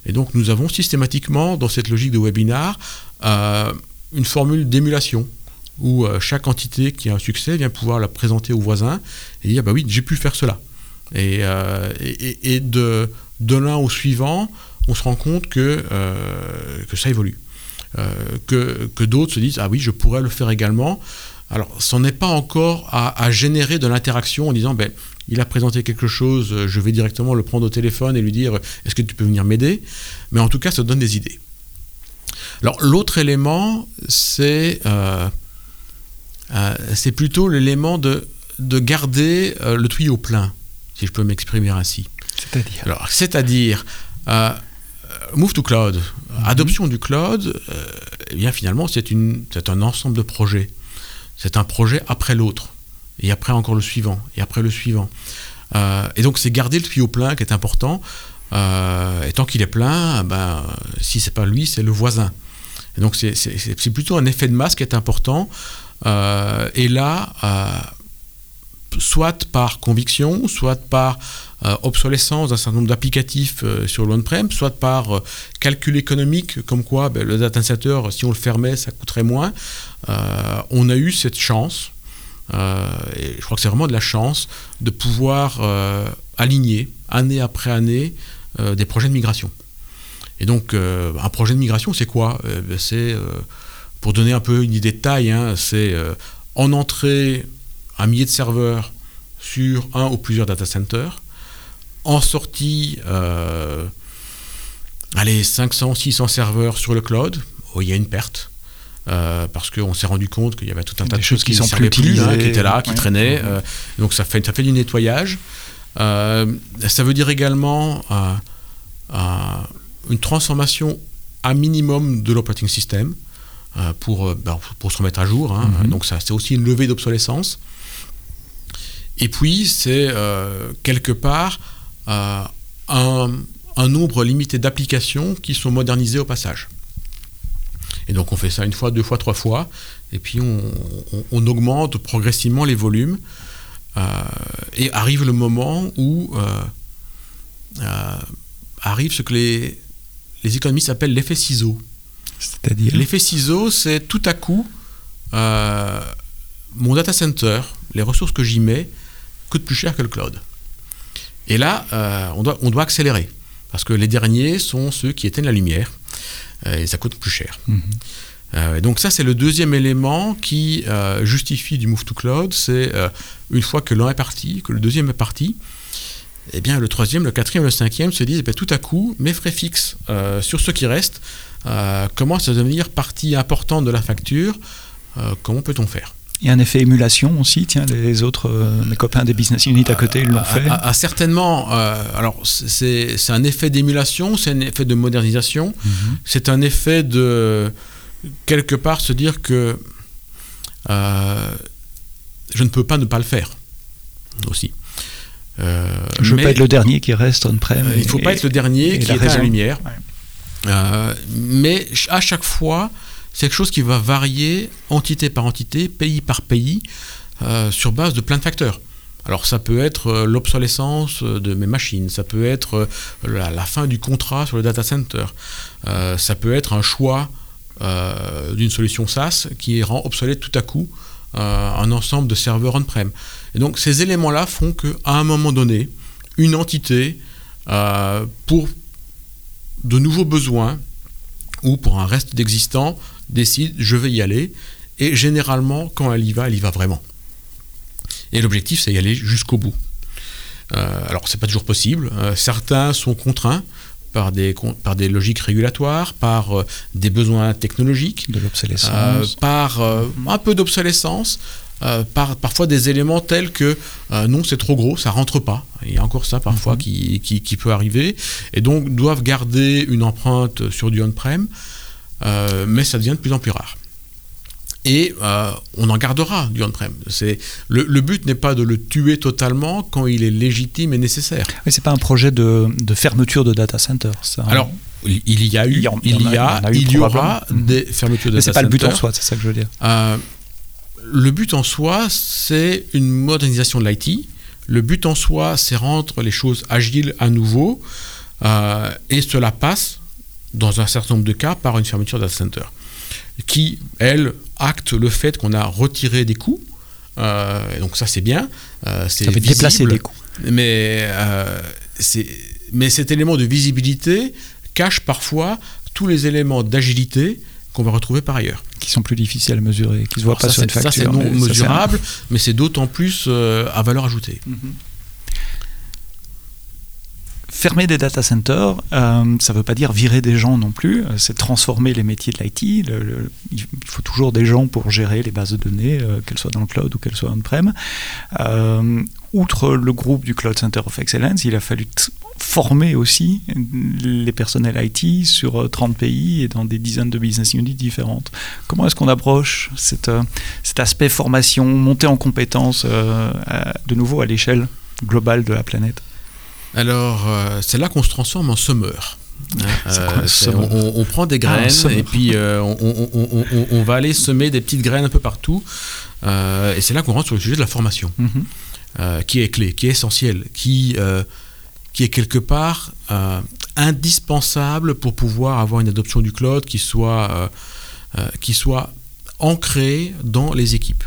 Speaker 2: Et donc nous avons systématiquement, dans cette logique de webinar, euh, une formule d'émulation où euh, chaque entité qui a un succès vient pouvoir la présenter aux voisins et dire bah oui, j'ai pu faire cela. Et, euh, et, et de, de l'un au suivant, on se rend compte que, euh, que ça évolue. Euh, que, que d'autres se disent Ah oui, je pourrais le faire également. Alors, c'en est pas encore à, à générer de l'interaction en disant ben, il a présenté quelque chose, je vais directement le prendre au téléphone et lui dire Est-ce que tu peux venir m'aider? Mais en tout cas, ça donne des idées. Alors, l'autre élément, c'est euh, euh, c'est plutôt l'élément de, de garder euh, le tuyau plein si je peux m'exprimer ainsi.
Speaker 1: C'est-à-dire?
Speaker 2: Alors, c'est-à-dire, euh, Move to Cloud, adoption du cloud, euh, eh bien finalement, c'est un ensemble de projets. C'est un projet après l'autre, et après encore le suivant, et après le suivant. Euh, et donc, c'est garder le tuyau plein qui est important. Euh, et tant qu'il est plein, ben, si c'est pas lui, c'est le voisin. Et donc, c'est plutôt un effet de masse qui est important. Et là, soit par conviction, soit par euh, obsolescence d'un certain nombre d'applicatifs euh, sur l'on-prem, soit par euh, calcul économique, comme quoi ben, le data center, si on le fermait, ça coûterait moins. On a eu cette chance, et je crois que c'est vraiment de la chance, de pouvoir aligner, année après année, des projets de migration. Et donc, un projet de migration, c'est quoi? Ben, C'est, pour donner un peu une idée de taille, hein, c'est en entrée un millier de serveurs sur un ou plusieurs data centers. En sortie, euh, allez, 500, 600 serveurs sur le cloud, où il y a une perte. Euh, parce qu'on s'est rendu compte qu'il y avait tout un tas
Speaker 1: Des
Speaker 2: de choses qui ne servaient plus, hein, qui étaient là, qui
Speaker 1: ouais.
Speaker 2: traînaient. Euh, donc ça fait, ça fait du nettoyage. Ça veut dire également une transformation à minimum de l'operating system pour, ben, pour se remettre à jour. hein.
Speaker 1: Mhm.
Speaker 2: Donc ça, c'est aussi une levée d'obsolescence. Et puis, c'est euh, quelque part euh, un, un nombre limité d'applications qui sont modernisées au passage. Et donc, on fait ça une fois, deux fois, trois fois, et puis on, on- on augmente progressivement les volumes. Euh, et arrive le moment où arrive ce que les, les économistes appellent l'effet ciseau.
Speaker 1: C'est-à-dire
Speaker 2: L'effet ciseau, c'est tout à coup, mon data center, les ressources que j'y mets, coûtent plus cher que le cloud. Et là, euh, on, doit, on doit accélérer, parce que les derniers sont ceux qui éteignent la lumière, euh, et ça coûte plus cher.
Speaker 1: Mhm.
Speaker 2: Euh, et donc ça, c'est le deuxième élément qui justifie du move to cloud, c'est une fois que l'un est parti, que le deuxième est parti, eh bien le troisième, le quatrième, le cinquième se disent, eh bien, tout à coup, mes frais fixes sur ce qui reste commencent à devenir partie importante de la facture. Comment peut-on faire?
Speaker 1: Il y a un effet émulation aussi, tiens, les autres, mes copains des business units à côté, ils l'ont fait.
Speaker 2: certainement. alors, c'est un effet d'émulation, c'est un effet de modernisation, mhm. c'est un effet de, quelque part, se dire que je ne peux pas ne pas le faire aussi.
Speaker 1: Euh, je ne veux pas être le dernier qui reste on-prem.
Speaker 2: Euh, il ne faut pas être le dernier qui est à la lumière. Euh, mais à chaque fois, c'est quelque chose qui va varier entité par entité, pays par pays, sur base de plein de facteurs. Alors ça peut être l'obsolescence de mes machines, ça peut être la, fin du contrat sur le data center, ça peut être un choix d'une solution SaaS qui rend obsolète tout à coup un ensemble de serveurs on-prem. Et donc ces éléments-là font qu'à un moment donné, une entité, euh, pour de nouveaux besoins ou pour un reste d'existant, décide je vais y aller. Et généralement, quand elle y va, elle y va vraiment. Et l'objectif, c'est y aller jusqu'au bout. Euh, alors, c'est pas toujours possible. Euh, certains sont contraints par des, par des logiques régulatoires, par euh, des besoins technologiques,
Speaker 1: de l'obsolescence,
Speaker 2: par un peu d'obsolescence. Euh, par, parfois des éléments tels que euh, non c'est trop gros, ça rentre pas. Il y a encore ça parfois mhm. qui, qui, peut arriver et donc doivent garder une empreinte sur du on-prem, euh, mais ça devient de plus en plus rare. Et on en gardera du on-prem. Le, le, but n'est pas de le tuer totalement quand il est légitime et nécessaire.
Speaker 1: Mais c'est pas un projet de, de, fermeture de data center. Ça,
Speaker 2: hein. Alors il y a eu, il y, a, il y, aura des fermetures de data center. Mais c'est pas
Speaker 1: le but en soi, c'est ça que je veux dire
Speaker 2: le but en soi, c'est une modernisation de l'IT. Le but en soi, c'est rendre les choses agiles à nouveau. Euh, et cela passe, dans un certain nombre de cas, par une fermeture data center. Qui, elle, acte le fait qu'on a retiré des coûts. Euh, donc ça, c'est bien.
Speaker 1: Euh, ça fait déplacer des coûts.
Speaker 2: Mais, mais cet élément de visibilité cache parfois tous les éléments d'agilité qu'on va retrouver par ailleurs.
Speaker 1: Qui sont plus difficiles à mesurer, qui ne se voient pas sur une facture.
Speaker 2: Ça, c'est non mesurable, mais c'est d'autant plus euh, à valeur ajoutée. Mhm.
Speaker 1: Fermer des data centers, euh, ça ne veut pas dire virer des gens non plus, euh, c'est transformer les métiers de l'IT. il faut toujours des gens pour gérer les bases de données, qu'elles soient dans le cloud ou qu'elles soient on-prem. outre le groupe du Cloud Center of Excellence, il a fallu former aussi les personnels IT sur 30 euh, pays et dans des dizaines de business units différentes. Comment est-ce qu'on approche euh, cet aspect formation, montée en compétences euh, de nouveau à l'échelle globale de la planète?
Speaker 2: Alors, c'est là qu'on se transforme en sommeur. Hein, on, prend des ah, graines et puis on, va aller semer des petites graines un peu partout. et c'est là qu'on rentre sur le sujet de la formation, mm-hmm. qui est clé, qui est essentiel, qui qui est quelque part euh, indispensable pour pouvoir avoir une adoption du cloud qui soit, euh, euh, qui soit ancrée dans les équipes.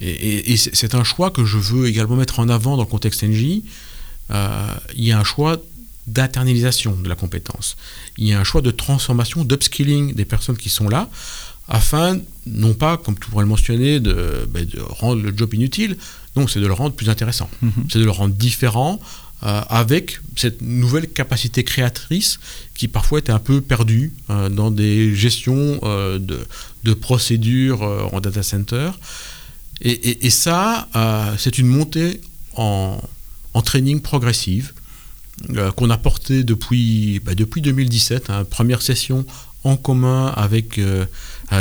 Speaker 2: Et, c'est un choix que je veux également mettre en avant dans le contexte NJ. Il y a un choix d'internalisation de la compétence. Il y a un choix de transformation, d'upskilling des personnes qui sont là, afin, non pas, comme tu pourrais le mentionner, de, ben, rendre le job inutile, non, c'est de le rendre plus intéressant. Mm-hmm. C'est de le rendre différent, euh, avec cette nouvelle capacité créatrice qui parfois était un peu perdue euh, dans des gestions euh, de, procédures en data center. Et, ça, c'est une montée en, training progressive qu'on a portée depuis, bah, depuis 2017, hein, première session en commun avec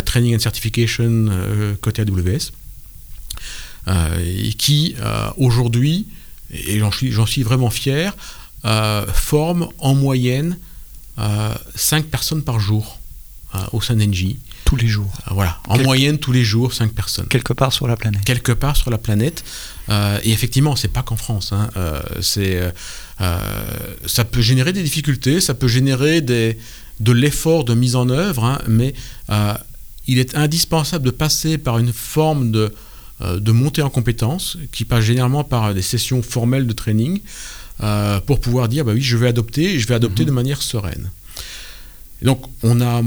Speaker 2: Training and Certification côté AWS, et qui aujourd'hui et j'en suis, suis, vraiment fier, euh, forme en moyenne euh, 5 personnes par jour. euh, au sein d'Engie.
Speaker 1: Tous les jours.
Speaker 2: Euh, voilà, en moyenne tous les jours, 5 personnes.
Speaker 1: Quelque part sur la planète.
Speaker 2: Quelque part sur la planète. et effectivement, c'est pas qu'en France. Hein, c'est, ça peut générer des difficultés, ça peut générer des, de l'effort de mise en œuvre, hein, mais il est indispensable de passer par une forme de euh, de monter en compétences, qui passe généralement par des sessions formelles de training, euh, pour pouvoir dire, bah oui, je vais adopter, je vais adopter mhm. de manière sereine. donc, on a,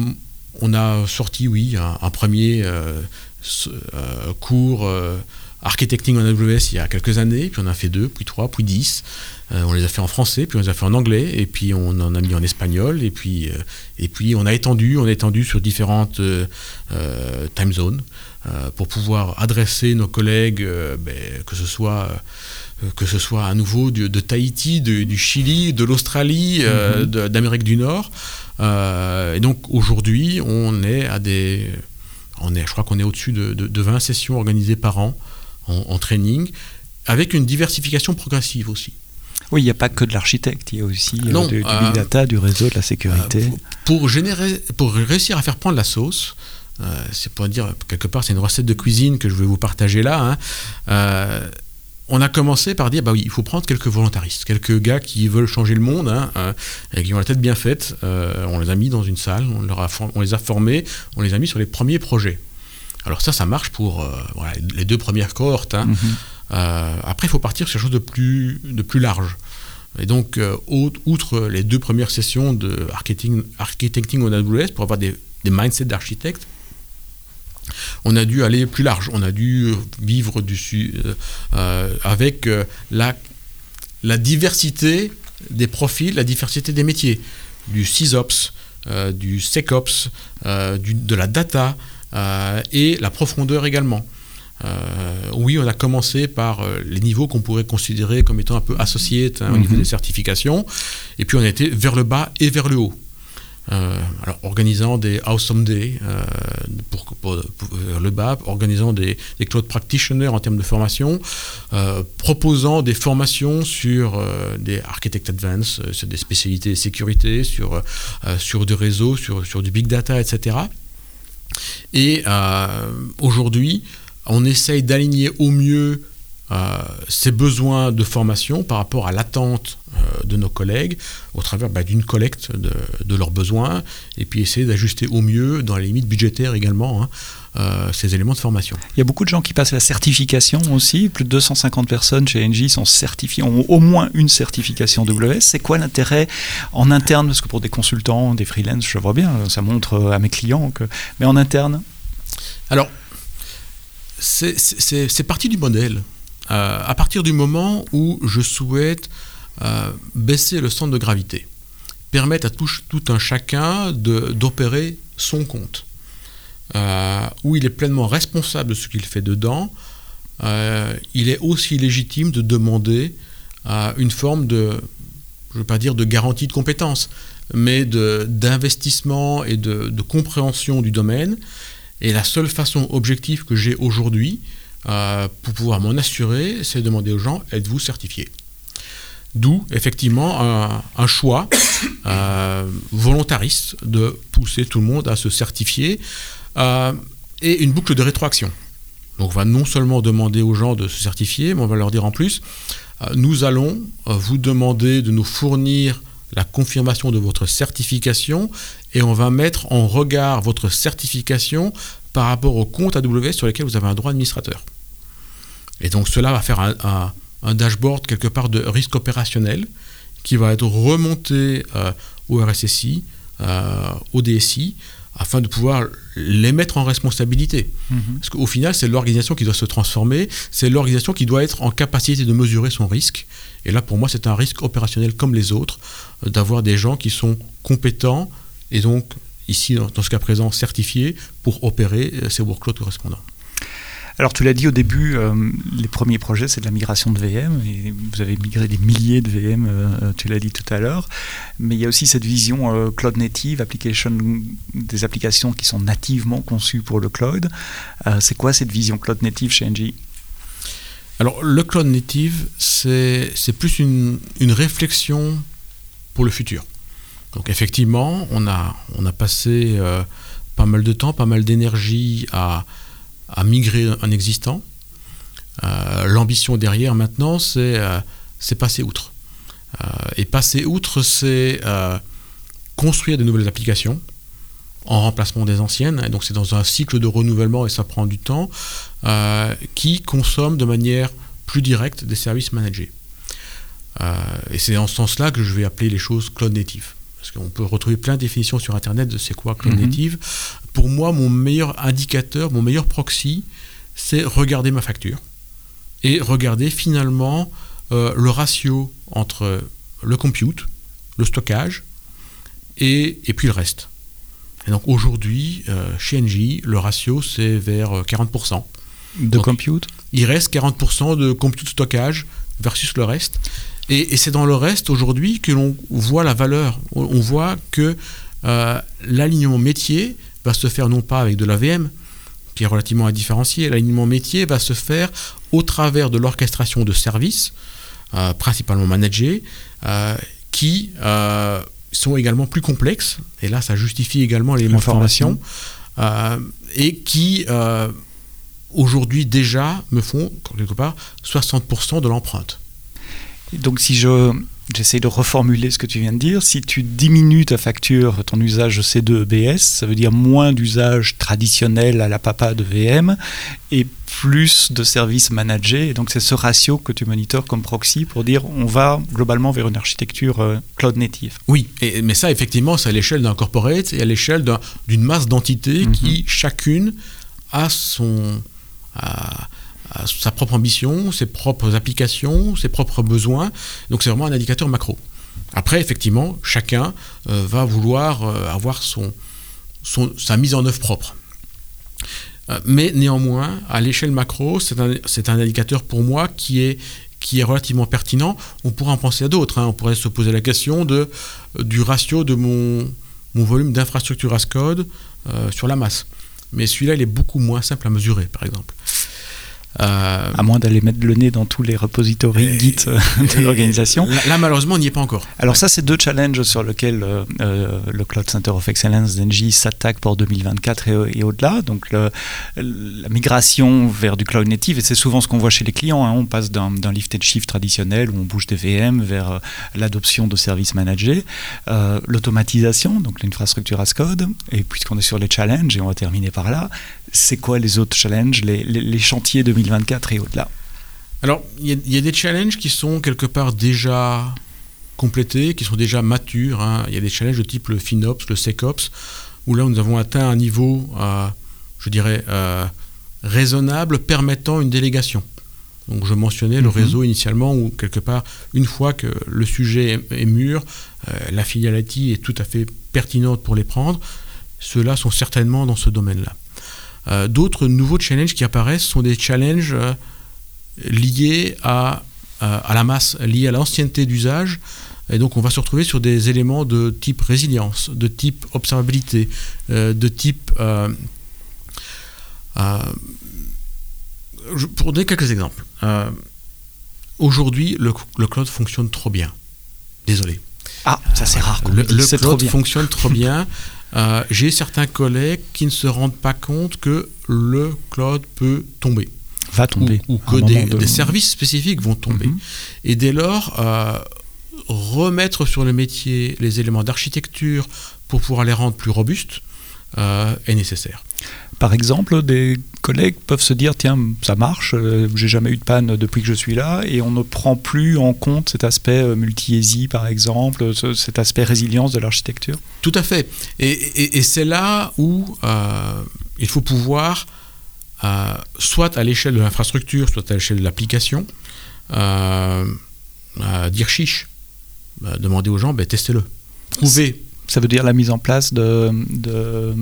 Speaker 2: on a sorti, oui, un, premier euh, cours Architecting en AWS il y a quelques années, puis on a fait deux, puis trois, puis dix. Euh, on les a fait en français, puis on les a fait en anglais, et puis on en a mis en espagnol, et puis, euh, et puis on a étendu, on a étendu sur différentes euh, time zones pour pouvoir adresser nos collègues, ben, que ce soit que ce soit à nouveau de, Tahiti, du Chili, de l'Australie, mm-hmm. d'Amérique du Nord. Et donc aujourd'hui, on est à des, on est, je crois qu'on est au-dessus de, de, 20 sessions organisées par an en, training, avec une diversification progressive aussi.
Speaker 1: Oui, il n'y a pas que de l'architecte, il y a aussi euh, du, big euh, data, du réseau, de la sécurité.
Speaker 2: Euh, pour, générer, pour réussir à faire prendre la sauce, c'est pour dire, quelque part, c'est une recette de cuisine que je vais vous partager là. Hein, on a commencé par dire, bah oui, il faut prendre quelques volontaristes, quelques gars qui veulent changer le monde, hein, et qui ont la tête bien faite. on les a mis dans une salle, on, leur a, on les a formés, on les a mis sur les premiers projets. Alors ça, ça marche pour les deux premières cohortes. Hein. Mm-hmm. Euh, après, il faut partir sur quelque chose de plus, de plus large. Et donc, euh, outre les deux premières sessions de architecting, architecting en AWS pour avoir des, des mindsets d'architectes, on a dû aller plus large. On a dû vivre du, euh, avec la, la diversité des profils, la diversité des métiers, du SysOps, du SecOps, du, de la data et la profondeur également. Euh, oui, on a commencé par euh, les niveaux qu'on pourrait considérer comme étant un peu associés hein, au niveau mhm. des certifications, et puis on a été vers le bas et vers le haut. Euh, organisant des Awesome Day pour, vers le bas, organisant des, cloud practitioners en termes de formation, proposant des formations sur des Architect Advance, sur des spécialités sécurité, sur, sur du réseau, sur, sur du big data, etc. Et aujourd'hui, on essaye d'aligner au mieux euh, ces besoins de formation par rapport à l'attente euh, de nos collègues au travers bah, d'une collecte de, leurs besoins et puis essayer d'ajuster au mieux, dans les limites budgétaires également, hein, euh, ces éléments de formation.
Speaker 1: Il y a beaucoup de gens qui passent la certification aussi. Plus de 250 personnes chez Engie sont certifiées, ont au moins une certification WS. C'est quoi l'intérêt en interne? Parce que pour des consultants, des freelances, je vois bien, ça montre à mes clients que. Mais en interne?
Speaker 2: Alors, c'est parti du modèle. Euh, à partir du moment où je souhaite euh, baisser le centre de gravité, permettre à tout, un chacun d'opérer son compte, euh, où il est pleinement responsable de ce qu'il fait dedans, il est aussi légitime de demander une forme de, je ne veux pas dire de garantie de compétence, mais d'investissement et de, de, compréhension du domaine. Et la seule façon objective que j'ai aujourd'hui euh, pour pouvoir m'en assurer, c'est de demander aux gens, êtes-vous certifié? D'où effectivement un, choix euh, volontariste de pousser tout le monde à se certifier euh, et une boucle de rétroaction. Donc on va non seulement demander aux gens de se certifier, mais on va leur dire en plus, nous allons vous demander de nous fournir la confirmation de votre certification et on va mettre en regard votre certification par rapport au compte AWS sur lesquels vous avez un droit administrateur. Et donc cela va faire un, dashboard quelque part de risque opérationnel qui va être remonté euh, au RSSI, euh, au DSI, afin de pouvoir les mettre en responsabilité. Mhm. Parce qu'au final, c'est l'organisation qui doit se transformer, c'est l'organisation qui doit être en capacité de mesurer son risque. Et là, pour moi, c'est un risque opérationnel comme les autres, euh, d'avoir des gens qui sont compétents et donc, ici, dans ce cas présent, certifiés pour opérer euh, ces workloads correspondants.
Speaker 1: Alors tu l'as dit au début, euh, les premiers projets c'est de la migration de VM et vous avez migré des milliers de VM, euh, tu l'as dit tout à l'heure. Mais il y a aussi cette vision euh, cloud native, application, des applications qui sont nativement conçues pour le cloud. c'est quoi cette vision cloud native chez Engie?
Speaker 2: Alors le cloud native c'est plus une, une, réflexion pour le futur. Donc effectivement on a, passé pas mal de temps, pas mal d'énergie à migrer un existant. Euh, l'ambition derrière maintenant, c'est euh, passer outre. Euh, et passer outre, c'est construire de nouvelles applications en remplacement des anciennes. Et donc c'est dans un cycle de renouvellement et ça prend du temps, qui consomme de manière plus directe des services managés. et c'est dans ce sens-là que je vais appeler les choses cloud native. Parce qu'on peut retrouver plein de définitions sur Internet de c'est quoi cloud mhm. native. Pour moi, mon meilleur indicateur, mon meilleur proxy, c'est regarder ma facture. et regarder finalement le ratio entre le compute, le stockage, et, et puis le reste. Et donc aujourd'hui, chez Engie, le ratio c'est vers 40%.
Speaker 1: De compute?
Speaker 2: Il reste 40% de compute stockage versus le reste. Et, c'est dans le reste aujourd'hui que l'on voit la valeur. On voit que euh, l'alignement métier va se faire non pas avec de l'AVM, qui est relativement indifférencié, l'alignement métier va se faire au travers de l'orchestration de services, euh, principalement managés, euh, qui sont également plus complexes, et là ça justifie également l'élément de formation, et qui aujourd'hui déjà me font, quelque part, 60% de l'empreinte.
Speaker 1: Donc si je j'essaie de reformuler ce que tu viens de dire, si tu diminues ta facture, ton usage de C2EBS, ça veut dire moins d'usage traditionnel à la papa de VM et plus de services managés. Et donc c'est ce ratio que tu monitores comme proxy pour dire on va globalement vers une architecture euh, cloud native.
Speaker 2: Oui, et, mais ça effectivement c'est à l'échelle d'un corporate et à l'échelle d'une masse d'entités mhm. qui chacune a son sa propre ambition, ses propres applications, ses propres besoins. Donc c'est vraiment un indicateur macro. Après, effectivement, chacun euh, va vouloir euh, avoir sa mise en œuvre propre. Euh, mais néanmoins, à l'échelle macro, c'est un, indicateur pour moi qui est, relativement pertinent. On pourrait en penser à d'autres. Hein. On pourrait se poser la question du ratio de mon, mon volume d'infrastructure as code sur la masse. Mais celui-là, il est beaucoup moins simple à mesurer, par exemple.
Speaker 1: Euh, à moins d'aller mettre le nez dans tous les repositories Git euh, de l'organisation.
Speaker 2: Là, malheureusement, on n'y est pas encore.
Speaker 1: Alors ça, c'est deux challenges sur lesquels euh, le Cloud Center of Excellence d'Engie s'attaque pour 2024 et, au-delà. Donc la migration vers du cloud native, et c'est souvent ce qu'on voit chez les clients. Hein. on passe d'un lift and shift traditionnel où on bouge des VM vers l'adoption de services managés, l'automatisation, donc l'infrastructure as code. Et puisqu'on est sur les challenges, et on va terminer par là, c'est quoi les autres challenges, les, chantiers 2024 et au-delà
Speaker 2: Alors, il y, a des challenges qui sont quelque part déjà complétés, qui sont déjà matures. Hein. Il y a des challenges de type le FinOps, le SecOps, où là, nous avons atteint un niveau, euh, je dirais, euh, raisonnable, permettant une délégation. Donc je mentionnais le mhm. réseau initialement où quelque part, une fois que le sujet est, mûr, euh, la finality est tout à fait pertinente pour les prendre. Ceux-là sont certainement dans ce domaine-là. Euh, d'autres nouveaux challenges qui apparaissent sont des challenges euh, liés à, euh, à la masse, liés à l'ancienneté d'usage. Et donc on va se retrouver sur des éléments de type résilience, de type observabilité, de type... pour donner quelques exemples. Aujourd'hui, le, le, cloud fonctionne trop bien. Désolé.
Speaker 1: Ah, ça c'est rare.
Speaker 2: Le, le cloud fonctionne trop bien. Euh, j'ai certains collègues qui ne se rendent pas compte que le cloud peut tomber.
Speaker 1: Va tomber.
Speaker 2: Ou, que des, services spécifiques vont tomber. Mhm. Et dès lors, euh, remettre sur le métier les éléments d'architecture pour pouvoir les rendre plus robustes euh, est nécessaire.
Speaker 1: Par exemple, des collègues peuvent se dire tiens, ça marche, euh, j'ai jamais eu de panne depuis que je suis là, et on ne prend plus en compte cet aspect euh, multi-ESI, par exemple, cet aspect résilience de l'architecture
Speaker 2: Tout à fait. Et, c'est là où euh, il faut pouvoir, soit à l'échelle de l'infrastructure, soit à l'échelle de l'application, dire chiche, demander aux gens, ben, testez-le. Trouvez
Speaker 1: ça veut dire la mise en place de, de,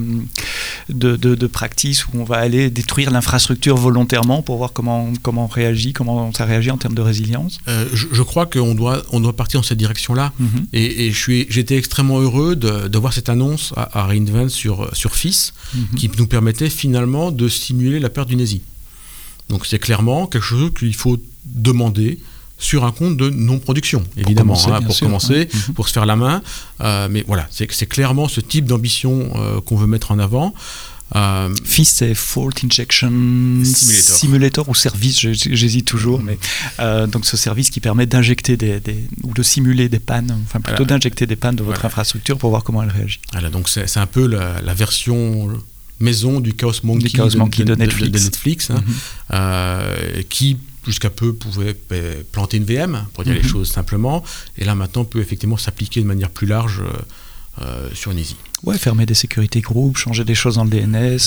Speaker 1: de, de, practice où on va aller détruire l'infrastructure volontairement pour voir comment, comment on réagit, comment ça réagit en termes de résilience
Speaker 2: euh, je, crois qu'on doit, on doit partir dans cette direction-là. Mhm. Et, et j'étais extrêmement heureux de, de, voir cette annonce à, Reinvent sur, sur FIS mhm. qui nous permettait finalement de simuler la perte d'une ESI. Donc c'est clairement quelque chose qu'il faut demander sur un compte de non-production, évidemment, pour commencer, hein, mhm. pour se faire la main. Euh, mais voilà, c'est clairement ce type d'ambition euh, qu'on veut mettre en avant.
Speaker 1: Euh, FIS, c'est Fault Injection Simulator, ou service, j'hésite toujours, mais euh, donc ce service qui permet d'injecter des, ou de simuler des pannes, enfin plutôt d'injecter des pannes de votre infrastructure pour voir comment elle réagit.
Speaker 2: Voilà, donc c'est un peu la, version maison du Chaos Monkey,
Speaker 1: de, Netflix,
Speaker 2: hein, mhm. qui jusqu'à peu pouvait ben, planter une VM, pour dire les mhm. choses simplement, et là maintenant peut effectivement s'appliquer de manière plus large euh, sur Nisi.
Speaker 1: Ouais, fermer des sécurités groupes, changer des choses dans le DNS.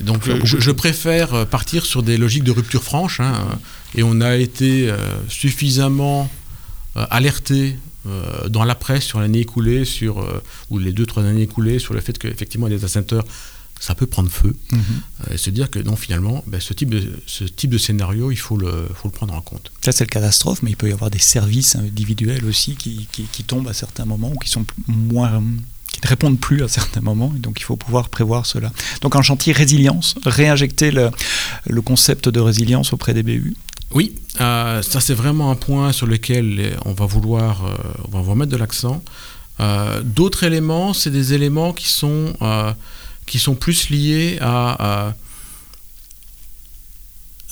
Speaker 2: Donc je, préfère partir sur des logiques de rupture franche. Hein, et on a été suffisamment alerté dans la presse sur l'année écoulée, sur, ou les deux, trois années écoulées, sur le fait qu'effectivement les data centers ça peut prendre feu. Mhm. Euh, et se dire que non, finalement, ben, ce, type de, ce type de scénario, il faut le, faut le prendre en compte.
Speaker 1: Ça, c'est le catastrophe, mais il peut y avoir des services individuels aussi qui, qui, tombent à certains moments ou qui sont moins qui ne répondent plus à certains moments, et donc il faut pouvoir prévoir cela. Donc en chantier résilience, réinjecter le, le concept de résilience auprès des BU.
Speaker 2: Oui, euh, ça c'est vraiment un point sur lequel on va vouloir, euh, on va mettre de l'accent. D'autres éléments, c'est des éléments qui sont qui sont plus liés à,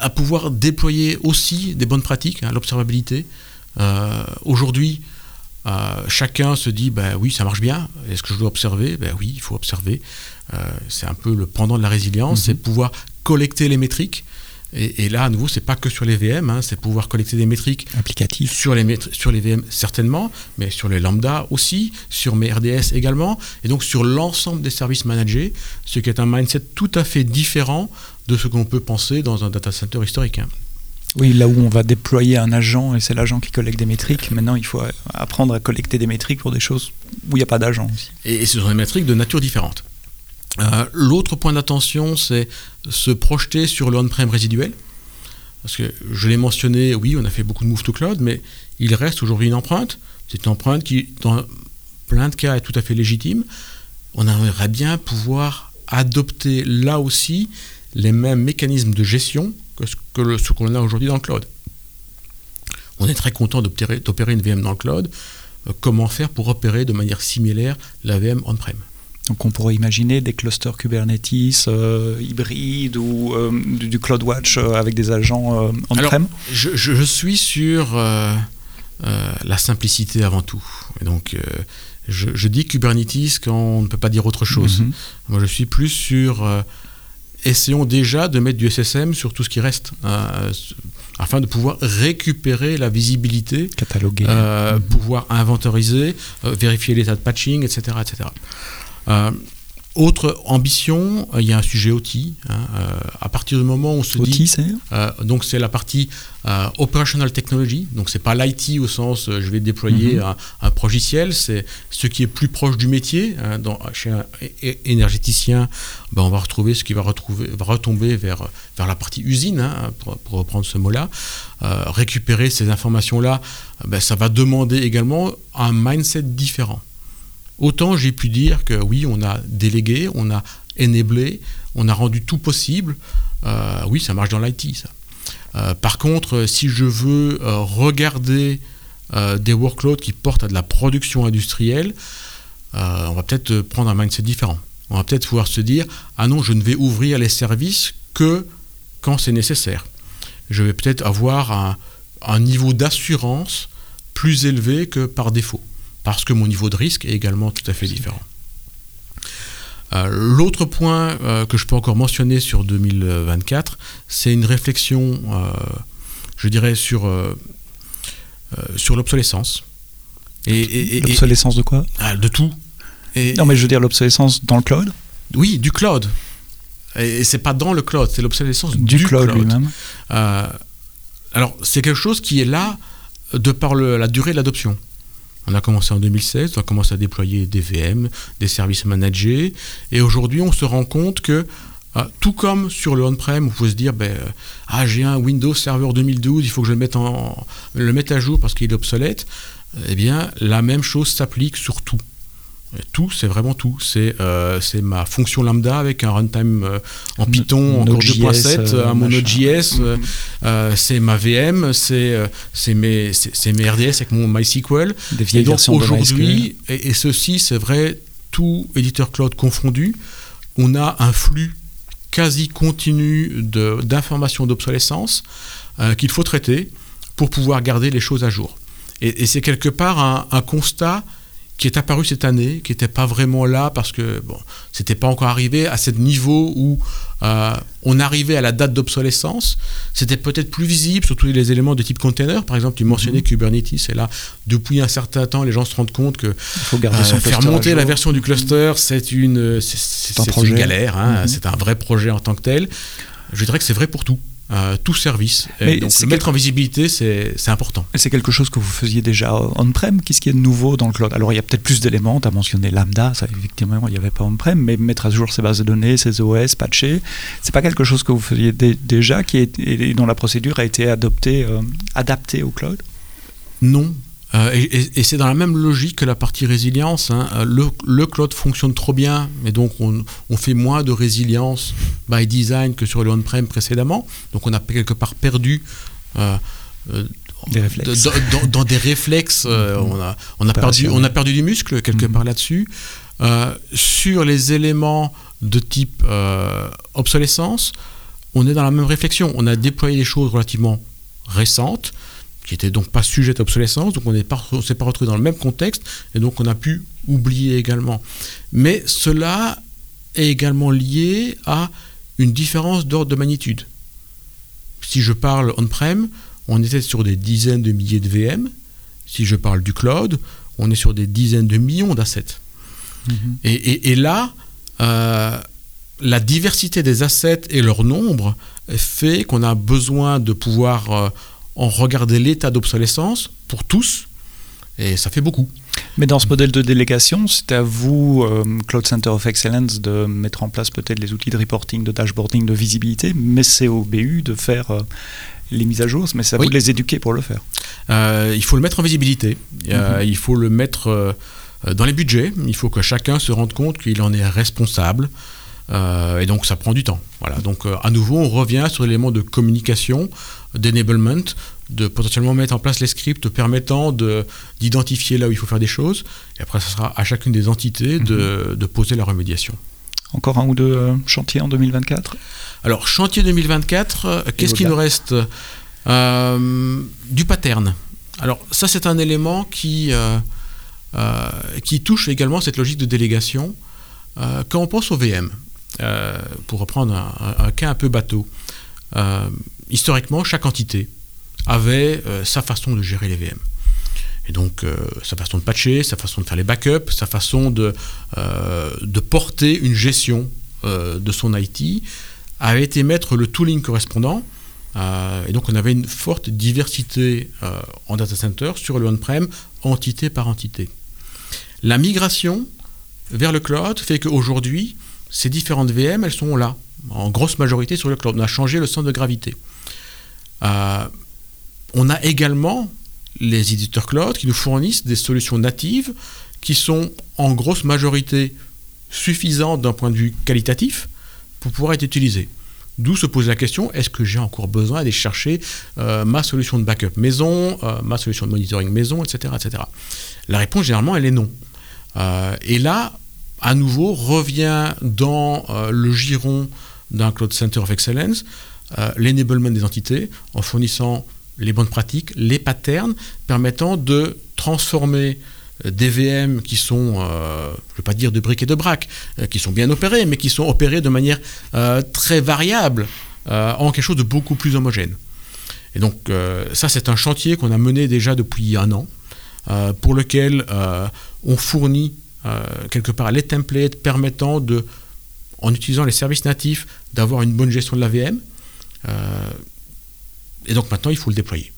Speaker 2: à, pouvoir déployer aussi des bonnes pratiques, hein, l'observabilité. Euh, aujourd'hui, euh, chacun se dit, ben oui, ça marche bien. Est-ce que je dois observer? Ben oui, il faut observer. Euh, c'est un peu le pendant de la résilience, c'est mhm. pouvoir collecter les métriques et, là, à nouveau, c'est pas que sur les VM, hein, c'est pouvoir collecter des métriques
Speaker 1: applicatives
Speaker 2: sur les, sur les VM certainement, mais sur les lambda aussi, sur mes RDS également, et donc sur l'ensemble des services managés, ce qui est un mindset tout à fait différent de ce qu'on peut penser dans un data center historique. Hein.
Speaker 1: Oui, là où on va déployer un agent et c'est l'agent qui collecte des métriques, maintenant il faut apprendre à collecter des métriques pour des choses où il n'y a pas d'agent aussi.
Speaker 2: Et, et ce sont des métriques de nature différente. Euh, l'autre point d'attention, c'est se projeter sur le on-prem résiduel. Parce que je l'ai mentionné, oui, on a fait beaucoup de move to cloud, mais il reste aujourd'hui une empreinte. C'est une empreinte qui, dans plein de cas, est tout à fait légitime. On aimerait bien pouvoir adopter là aussi les mêmes mécanismes de gestion que ce qu'on a aujourd'hui dans le cloud. On est très content d'opérer une VM dans le cloud. Euh, comment faire pour opérer de manière similaire la VM on-prem?
Speaker 1: Donc on pourrait imaginer des clusters Kubernetes euh, hybrides ou euh, du, CloudWatch euh, avec des agents on-prem
Speaker 2: je, je, suis sur la simplicité avant tout. Et donc je, dis Kubernetes quand on ne peut pas dire autre chose. Mhm. Moi je suis plus sur... essayons déjà de mettre du SSM sur tout ce qui reste afin de pouvoir récupérer la visibilité,
Speaker 1: cataloguer,
Speaker 2: pouvoir inventoriser, vérifier l'état de patching, etc. etc. Euh, autre ambition, euh, il y a un sujet OT. Hein, euh, à partir du moment où on se
Speaker 1: dit, c'est
Speaker 2: donc c'est la partie operational technology. Donc c'est pas l'IT au sens je vais déployer mhm. un, un, progiciel, c'est ce qui est plus proche du métier. Hein, dans, chez un énergéticien, ben, on va retrouver ce qui va, retrouver, va retomber vers, vers la partie usine, hein, pour, reprendre ce mot-là. récupérer ces informations-là, ben, ça va demander également un mindset différent. Autant j'ai pu dire que oui, on a délégué, on a enablé, on a rendu tout possible. Euh, oui, ça marche dans l'IT, ça. Euh, par contre, si je veux euh, regarder des workloads qui portent à de la production industrielle, on va peut-être prendre un mindset différent. On va peut-être pouvoir se dire ah non, je ne vais ouvrir les services que quand c'est nécessaire. Je vais peut-être avoir un niveau d'assurance plus élevé que par défaut parce que mon niveau de risque est également tout à fait différent. Euh, l'autre point euh, que je peux encore mentionner sur 2024, c'est une réflexion, euh, je dirais, sur, sur l'obsolescence.
Speaker 1: Et, l'obsolescence de quoi?
Speaker 2: Ah, De tout.
Speaker 1: non, mais je veux dire l'obsolescence dans le cloud?
Speaker 2: Oui, du cloud. Et, c'est pas dans le cloud, c'est l'obsolescence du,
Speaker 1: cloud, lui-même.
Speaker 2: alors, c'est quelque chose qui est là de par la durée de l'adoption. On a commencé en 2016, on a commencé à déployer des VM, des services managés, et aujourd'hui on se rend compte que ah, tout comme sur le on-prem, vous pouvez se dire, ben, ah, j'ai un Windows Server 2012, il faut que je le mette, en, le mette à jour parce qu'il est obsolète. Eh bien, la même chose s'applique sur tout. Tout, c'est vraiment tout. C'est euh, ma fonction lambda avec un runtime euh, en Python, en 2.7, euh, un Mono.js. Mhm. c'est ma VM, c'est mes, mes RDS avec mon MySQL.
Speaker 1: Des vieilles et donc
Speaker 2: aujourd'hui, et, ceci, c'est vrai, tout éditeur cloud confondu, on a un flux quasi continu d'informations d'obsolescence qu'il faut traiter pour pouvoir garder les choses à jour. Et, c'est quelque part un, un constat qui est apparu cette année, qui n'était pas vraiment là parce que bon, c'était pas encore arrivé à ce niveau où euh, on arrivait à la date d'obsolescence. C'était peut-être plus visible, surtout les éléments de type container. Par exemple, tu mentionnais mhm. Kubernetes, et là, depuis un certain temps, les gens se rendent compte que faut garder son euh, faire monter la version du cluster, c'est une, c'est, une galère. Hein. Mhm. C'est un vrai projet en tant que tel. Je dirais que c'est vrai pour tout tout service. donc, le mettre en visibilité, c'est important.
Speaker 1: Et c'est quelque chose que vous faisiez déjà on-prem Qu'est-ce qui est de nouveau dans le cloud? Alors, il y a peut-être plus d'éléments. Tu as mentionné Lambda, ça, effectivement, il n'y avait pas on-prem, mais mettre à jour ces bases de données, ces OS, patcher, c'est pas quelque chose que vous faisiez déjà qui est, et dont la procédure a été adoptée, euh, adaptée au cloud?
Speaker 2: Non, euh, et, c'est dans la même logique que la partie résilience. Hein. Euh, le, cloud fonctionne trop bien, mais donc on, fait moins de résilience by design que sur le on-prem précédemment. Donc on a quelque part perdu
Speaker 1: euh,
Speaker 2: Dans, des réflexes. on, a, on, a perdu, on a perdu du muscle quelque mm-hmm. part là-dessus. sur les éléments de type obsolescence, on est dans la même réflexion. On a déployé des choses relativement récentes qui n'était donc pas sujet d'obsolescence, donc on ne s'est pas retrouvé dans le même contexte, et donc on a pu oublier également. Mais cela est également lié à une différence d'ordre de magnitude. Si je parle on-prem, on était sur des dizaines de milliers de VM. Si je parle du cloud, on est sur des dizaines de millions d'assets. Mm-hmm. Et, là, euh, la diversité des assets et leur nombre fait qu'on a besoin de pouvoir euh, on regardait l'état d'obsolescence pour tous, et ça fait beaucoup.
Speaker 1: Mais dans ce modèle de délégation, c'est à vous, euh, Cloud Center of Excellence, de mettre en place peut-être les outils de reporting, de dashboarding, de visibilité, mais c'est au BU de faire euh, les mises à jour, mais c'est à vous de les éduquer pour le faire.
Speaker 2: Euh, il faut le mettre en visibilité, mhm. il faut le mettre dans les budgets, il faut que chacun se rende compte qu'il en est responsable. et donc ça prend du temps. Voilà. Donc à nouveau, on revient sur l'élément de communication, d'enablement, de potentiellement mettre en place les scripts permettant d'identifier là où il faut faire des choses. Et après, ce sera à chacune des entités de, mhm. poser la remédiation.
Speaker 1: Encore un ou deux euh, chantiers en 2024
Speaker 2: Alors, chantier 2024, euh, qu'est-ce qui nous reste? Euh, Du pattern. Alors, ça, c'est un élément qui, qui touche également cette logique de délégation. quand on pense au VM, pour reprendre un, cas un peu bateau, historiquement, chaque entité avait euh, sa façon de gérer les VM. Et donc, euh, sa façon de patcher, sa façon de faire les backups, sa façon de, euh, porter une gestion de son IT, avait été mettre le tooling correspondant. et donc, on avait une forte diversité en data center sur le on-prem, entité par entité. La migration vers le cloud fait qu'aujourd'hui, ces différentes VM, elles sont là, en grosse majorité sur le cloud. On a changé le centre de gravité. Euh, on a également les éditeurs cloud qui nous fournissent des solutions natives qui sont en grosse majorité suffisantes d'un point de vue qualitatif pour pouvoir être utilisées. D'où se pose la question, est-ce que j'ai encore besoin d'aller chercher euh, ma solution de backup maison, euh, ma solution de monitoring maison, etc. etc. La réponse généralement, elle est non. et là, à nouveau, revient dans le giron d'un Cloud Center of Excellence l'enablement des entités en fournissant les bonnes pratiques, les patterns permettant de transformer euh, des VM qui sont, euh, je ne vais pas dire de briques et de braques, qui sont bien opérés, mais qui sont opérés de manière très variable en quelque chose de beaucoup plus homogène. Et donc ça, c'est un chantier qu'on a mené déjà depuis un an, pour lequel on fournit quelque part les templates permettant de, en utilisant les services natifs, d'avoir une bonne gestion de la VM, euh, et donc maintenant, il faut le déployer.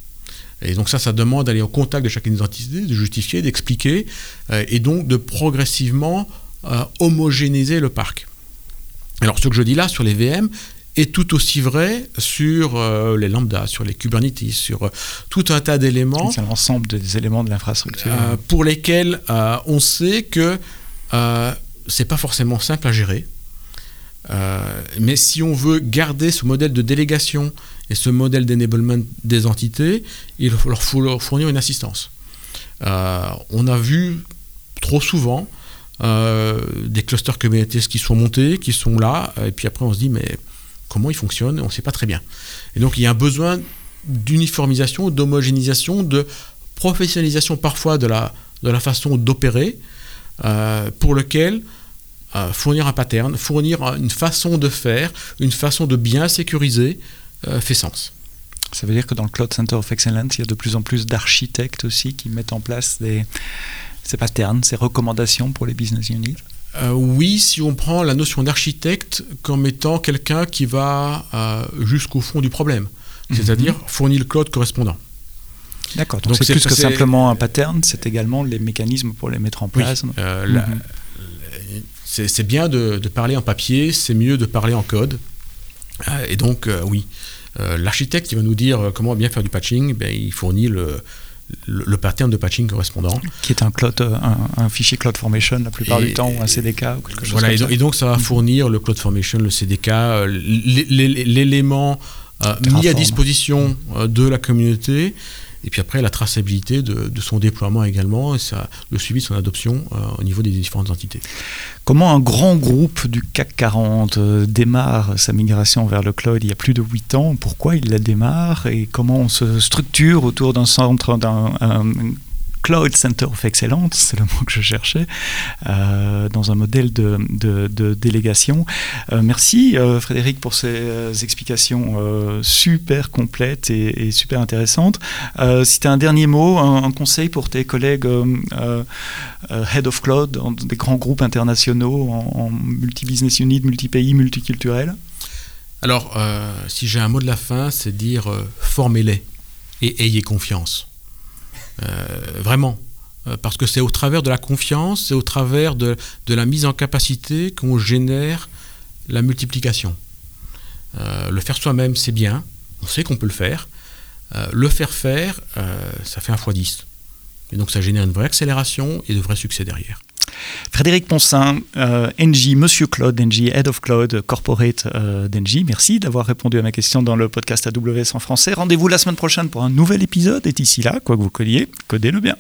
Speaker 2: Et donc ça, ça demande d'aller au contact de chacune des entités, de justifier, d'expliquer, euh, et donc de progressivement euh, homogénéiser le parc. Alors ce que je dis là sur les VM est tout aussi vrai sur les lambda, sur les Kubernetes, sur tout un tas d'éléments.
Speaker 1: C'est l'ensemble des éléments de l'infrastructure.
Speaker 2: pour lesquels on sait que c'est pas forcément simple à gérer. Euh, mais si on veut garder ce modèle de délégation et ce modèle d'enablement des entités, il leur faut leur fournir une assistance. Euh, on a vu trop souvent euh, des clusters Kubernetes qui sont montés, qui sont là, et puis après on se dit mais comment ils fonctionnent On ne sait pas très bien. Et donc il y a un besoin d'uniformisation, d'homogénéisation, de professionnalisation parfois de la, de la façon d'opérer pour lequel fournir un pattern, fournir une façon de faire, une façon de bien sécuriser fait sens.
Speaker 1: Ça veut dire que dans le Cloud Center of Excellence, il y a de plus en plus d'architectes aussi qui mettent en place des, ces patterns, ces recommandations pour les business units
Speaker 2: euh, oui, si on prend la notion d'architecte comme étant quelqu'un qui va euh, jusqu'au fond du problème, mhm. c'est-à-dire fournir le cloud correspondant.
Speaker 1: D'accord, donc c'est plus que simplement un pattern, c'est également les mécanismes pour les mettre en place. Euh, mhm.
Speaker 2: C'est bien de, parler en papier, c'est mieux de parler en code. et donc, oui, l'architecte qui va nous dire comment bien faire du patching, ben, il fournit le, le, pattern de patching correspondant.
Speaker 1: Qui est un, cloud, euh, un, fichier Cloud Formation la plupart du temps, ou un CDK ou quelque chose
Speaker 2: voilà,
Speaker 1: comme
Speaker 2: et, donc ça va mm-hmm. fournir le Cloud Formation, le CDK, euh, l'élément euh, mis à disposition de la communauté et puis après, la traçabilité de, son déploiement également, et ça, le suivi de son adoption euh, au niveau des différentes entités.
Speaker 1: Comment un grand groupe du CAC 40 euh, démarre sa migration vers le cloud il y a plus de 8 ans? Pourquoi il la démarre? Et comment on se structure autour d'un centre, d'un Cloud Center of Excellence, c'est le mot que je cherchais, euh, dans un modèle de, délégation. Euh, merci euh, Frédéric pour ces explications super complètes et, super intéressantes. si tu as un dernier mot, un, conseil pour tes collègues Head of Cloud, des grands groupes internationaux, en, multi-business unit, multi-pays, multiculturels?
Speaker 2: Alors, si j'ai un mot de la fin, c'est dire formez-les et ayez confiance. Euh, vraiment. Euh, parce que c'est au travers de la confiance, c'est au travers de, la mise en capacité qu'on génère la multiplication. Euh, le faire soi-même, c'est bien, on sait qu'on peut le faire. le faire faire, ça fait un x 10. Et donc ça génère une vraie accélération et de vrais succès derrière.
Speaker 1: Frédéric Ponsin, euh, NG, Monsieur Claude, NG, Head of Cloud Corporate euh, merci d'avoir répondu à ma question dans le podcast AWS en français. Rendez-vous la semaine prochaine pour un nouvel épisode et d'ici là, quoi que vous codiez, codez-le bien.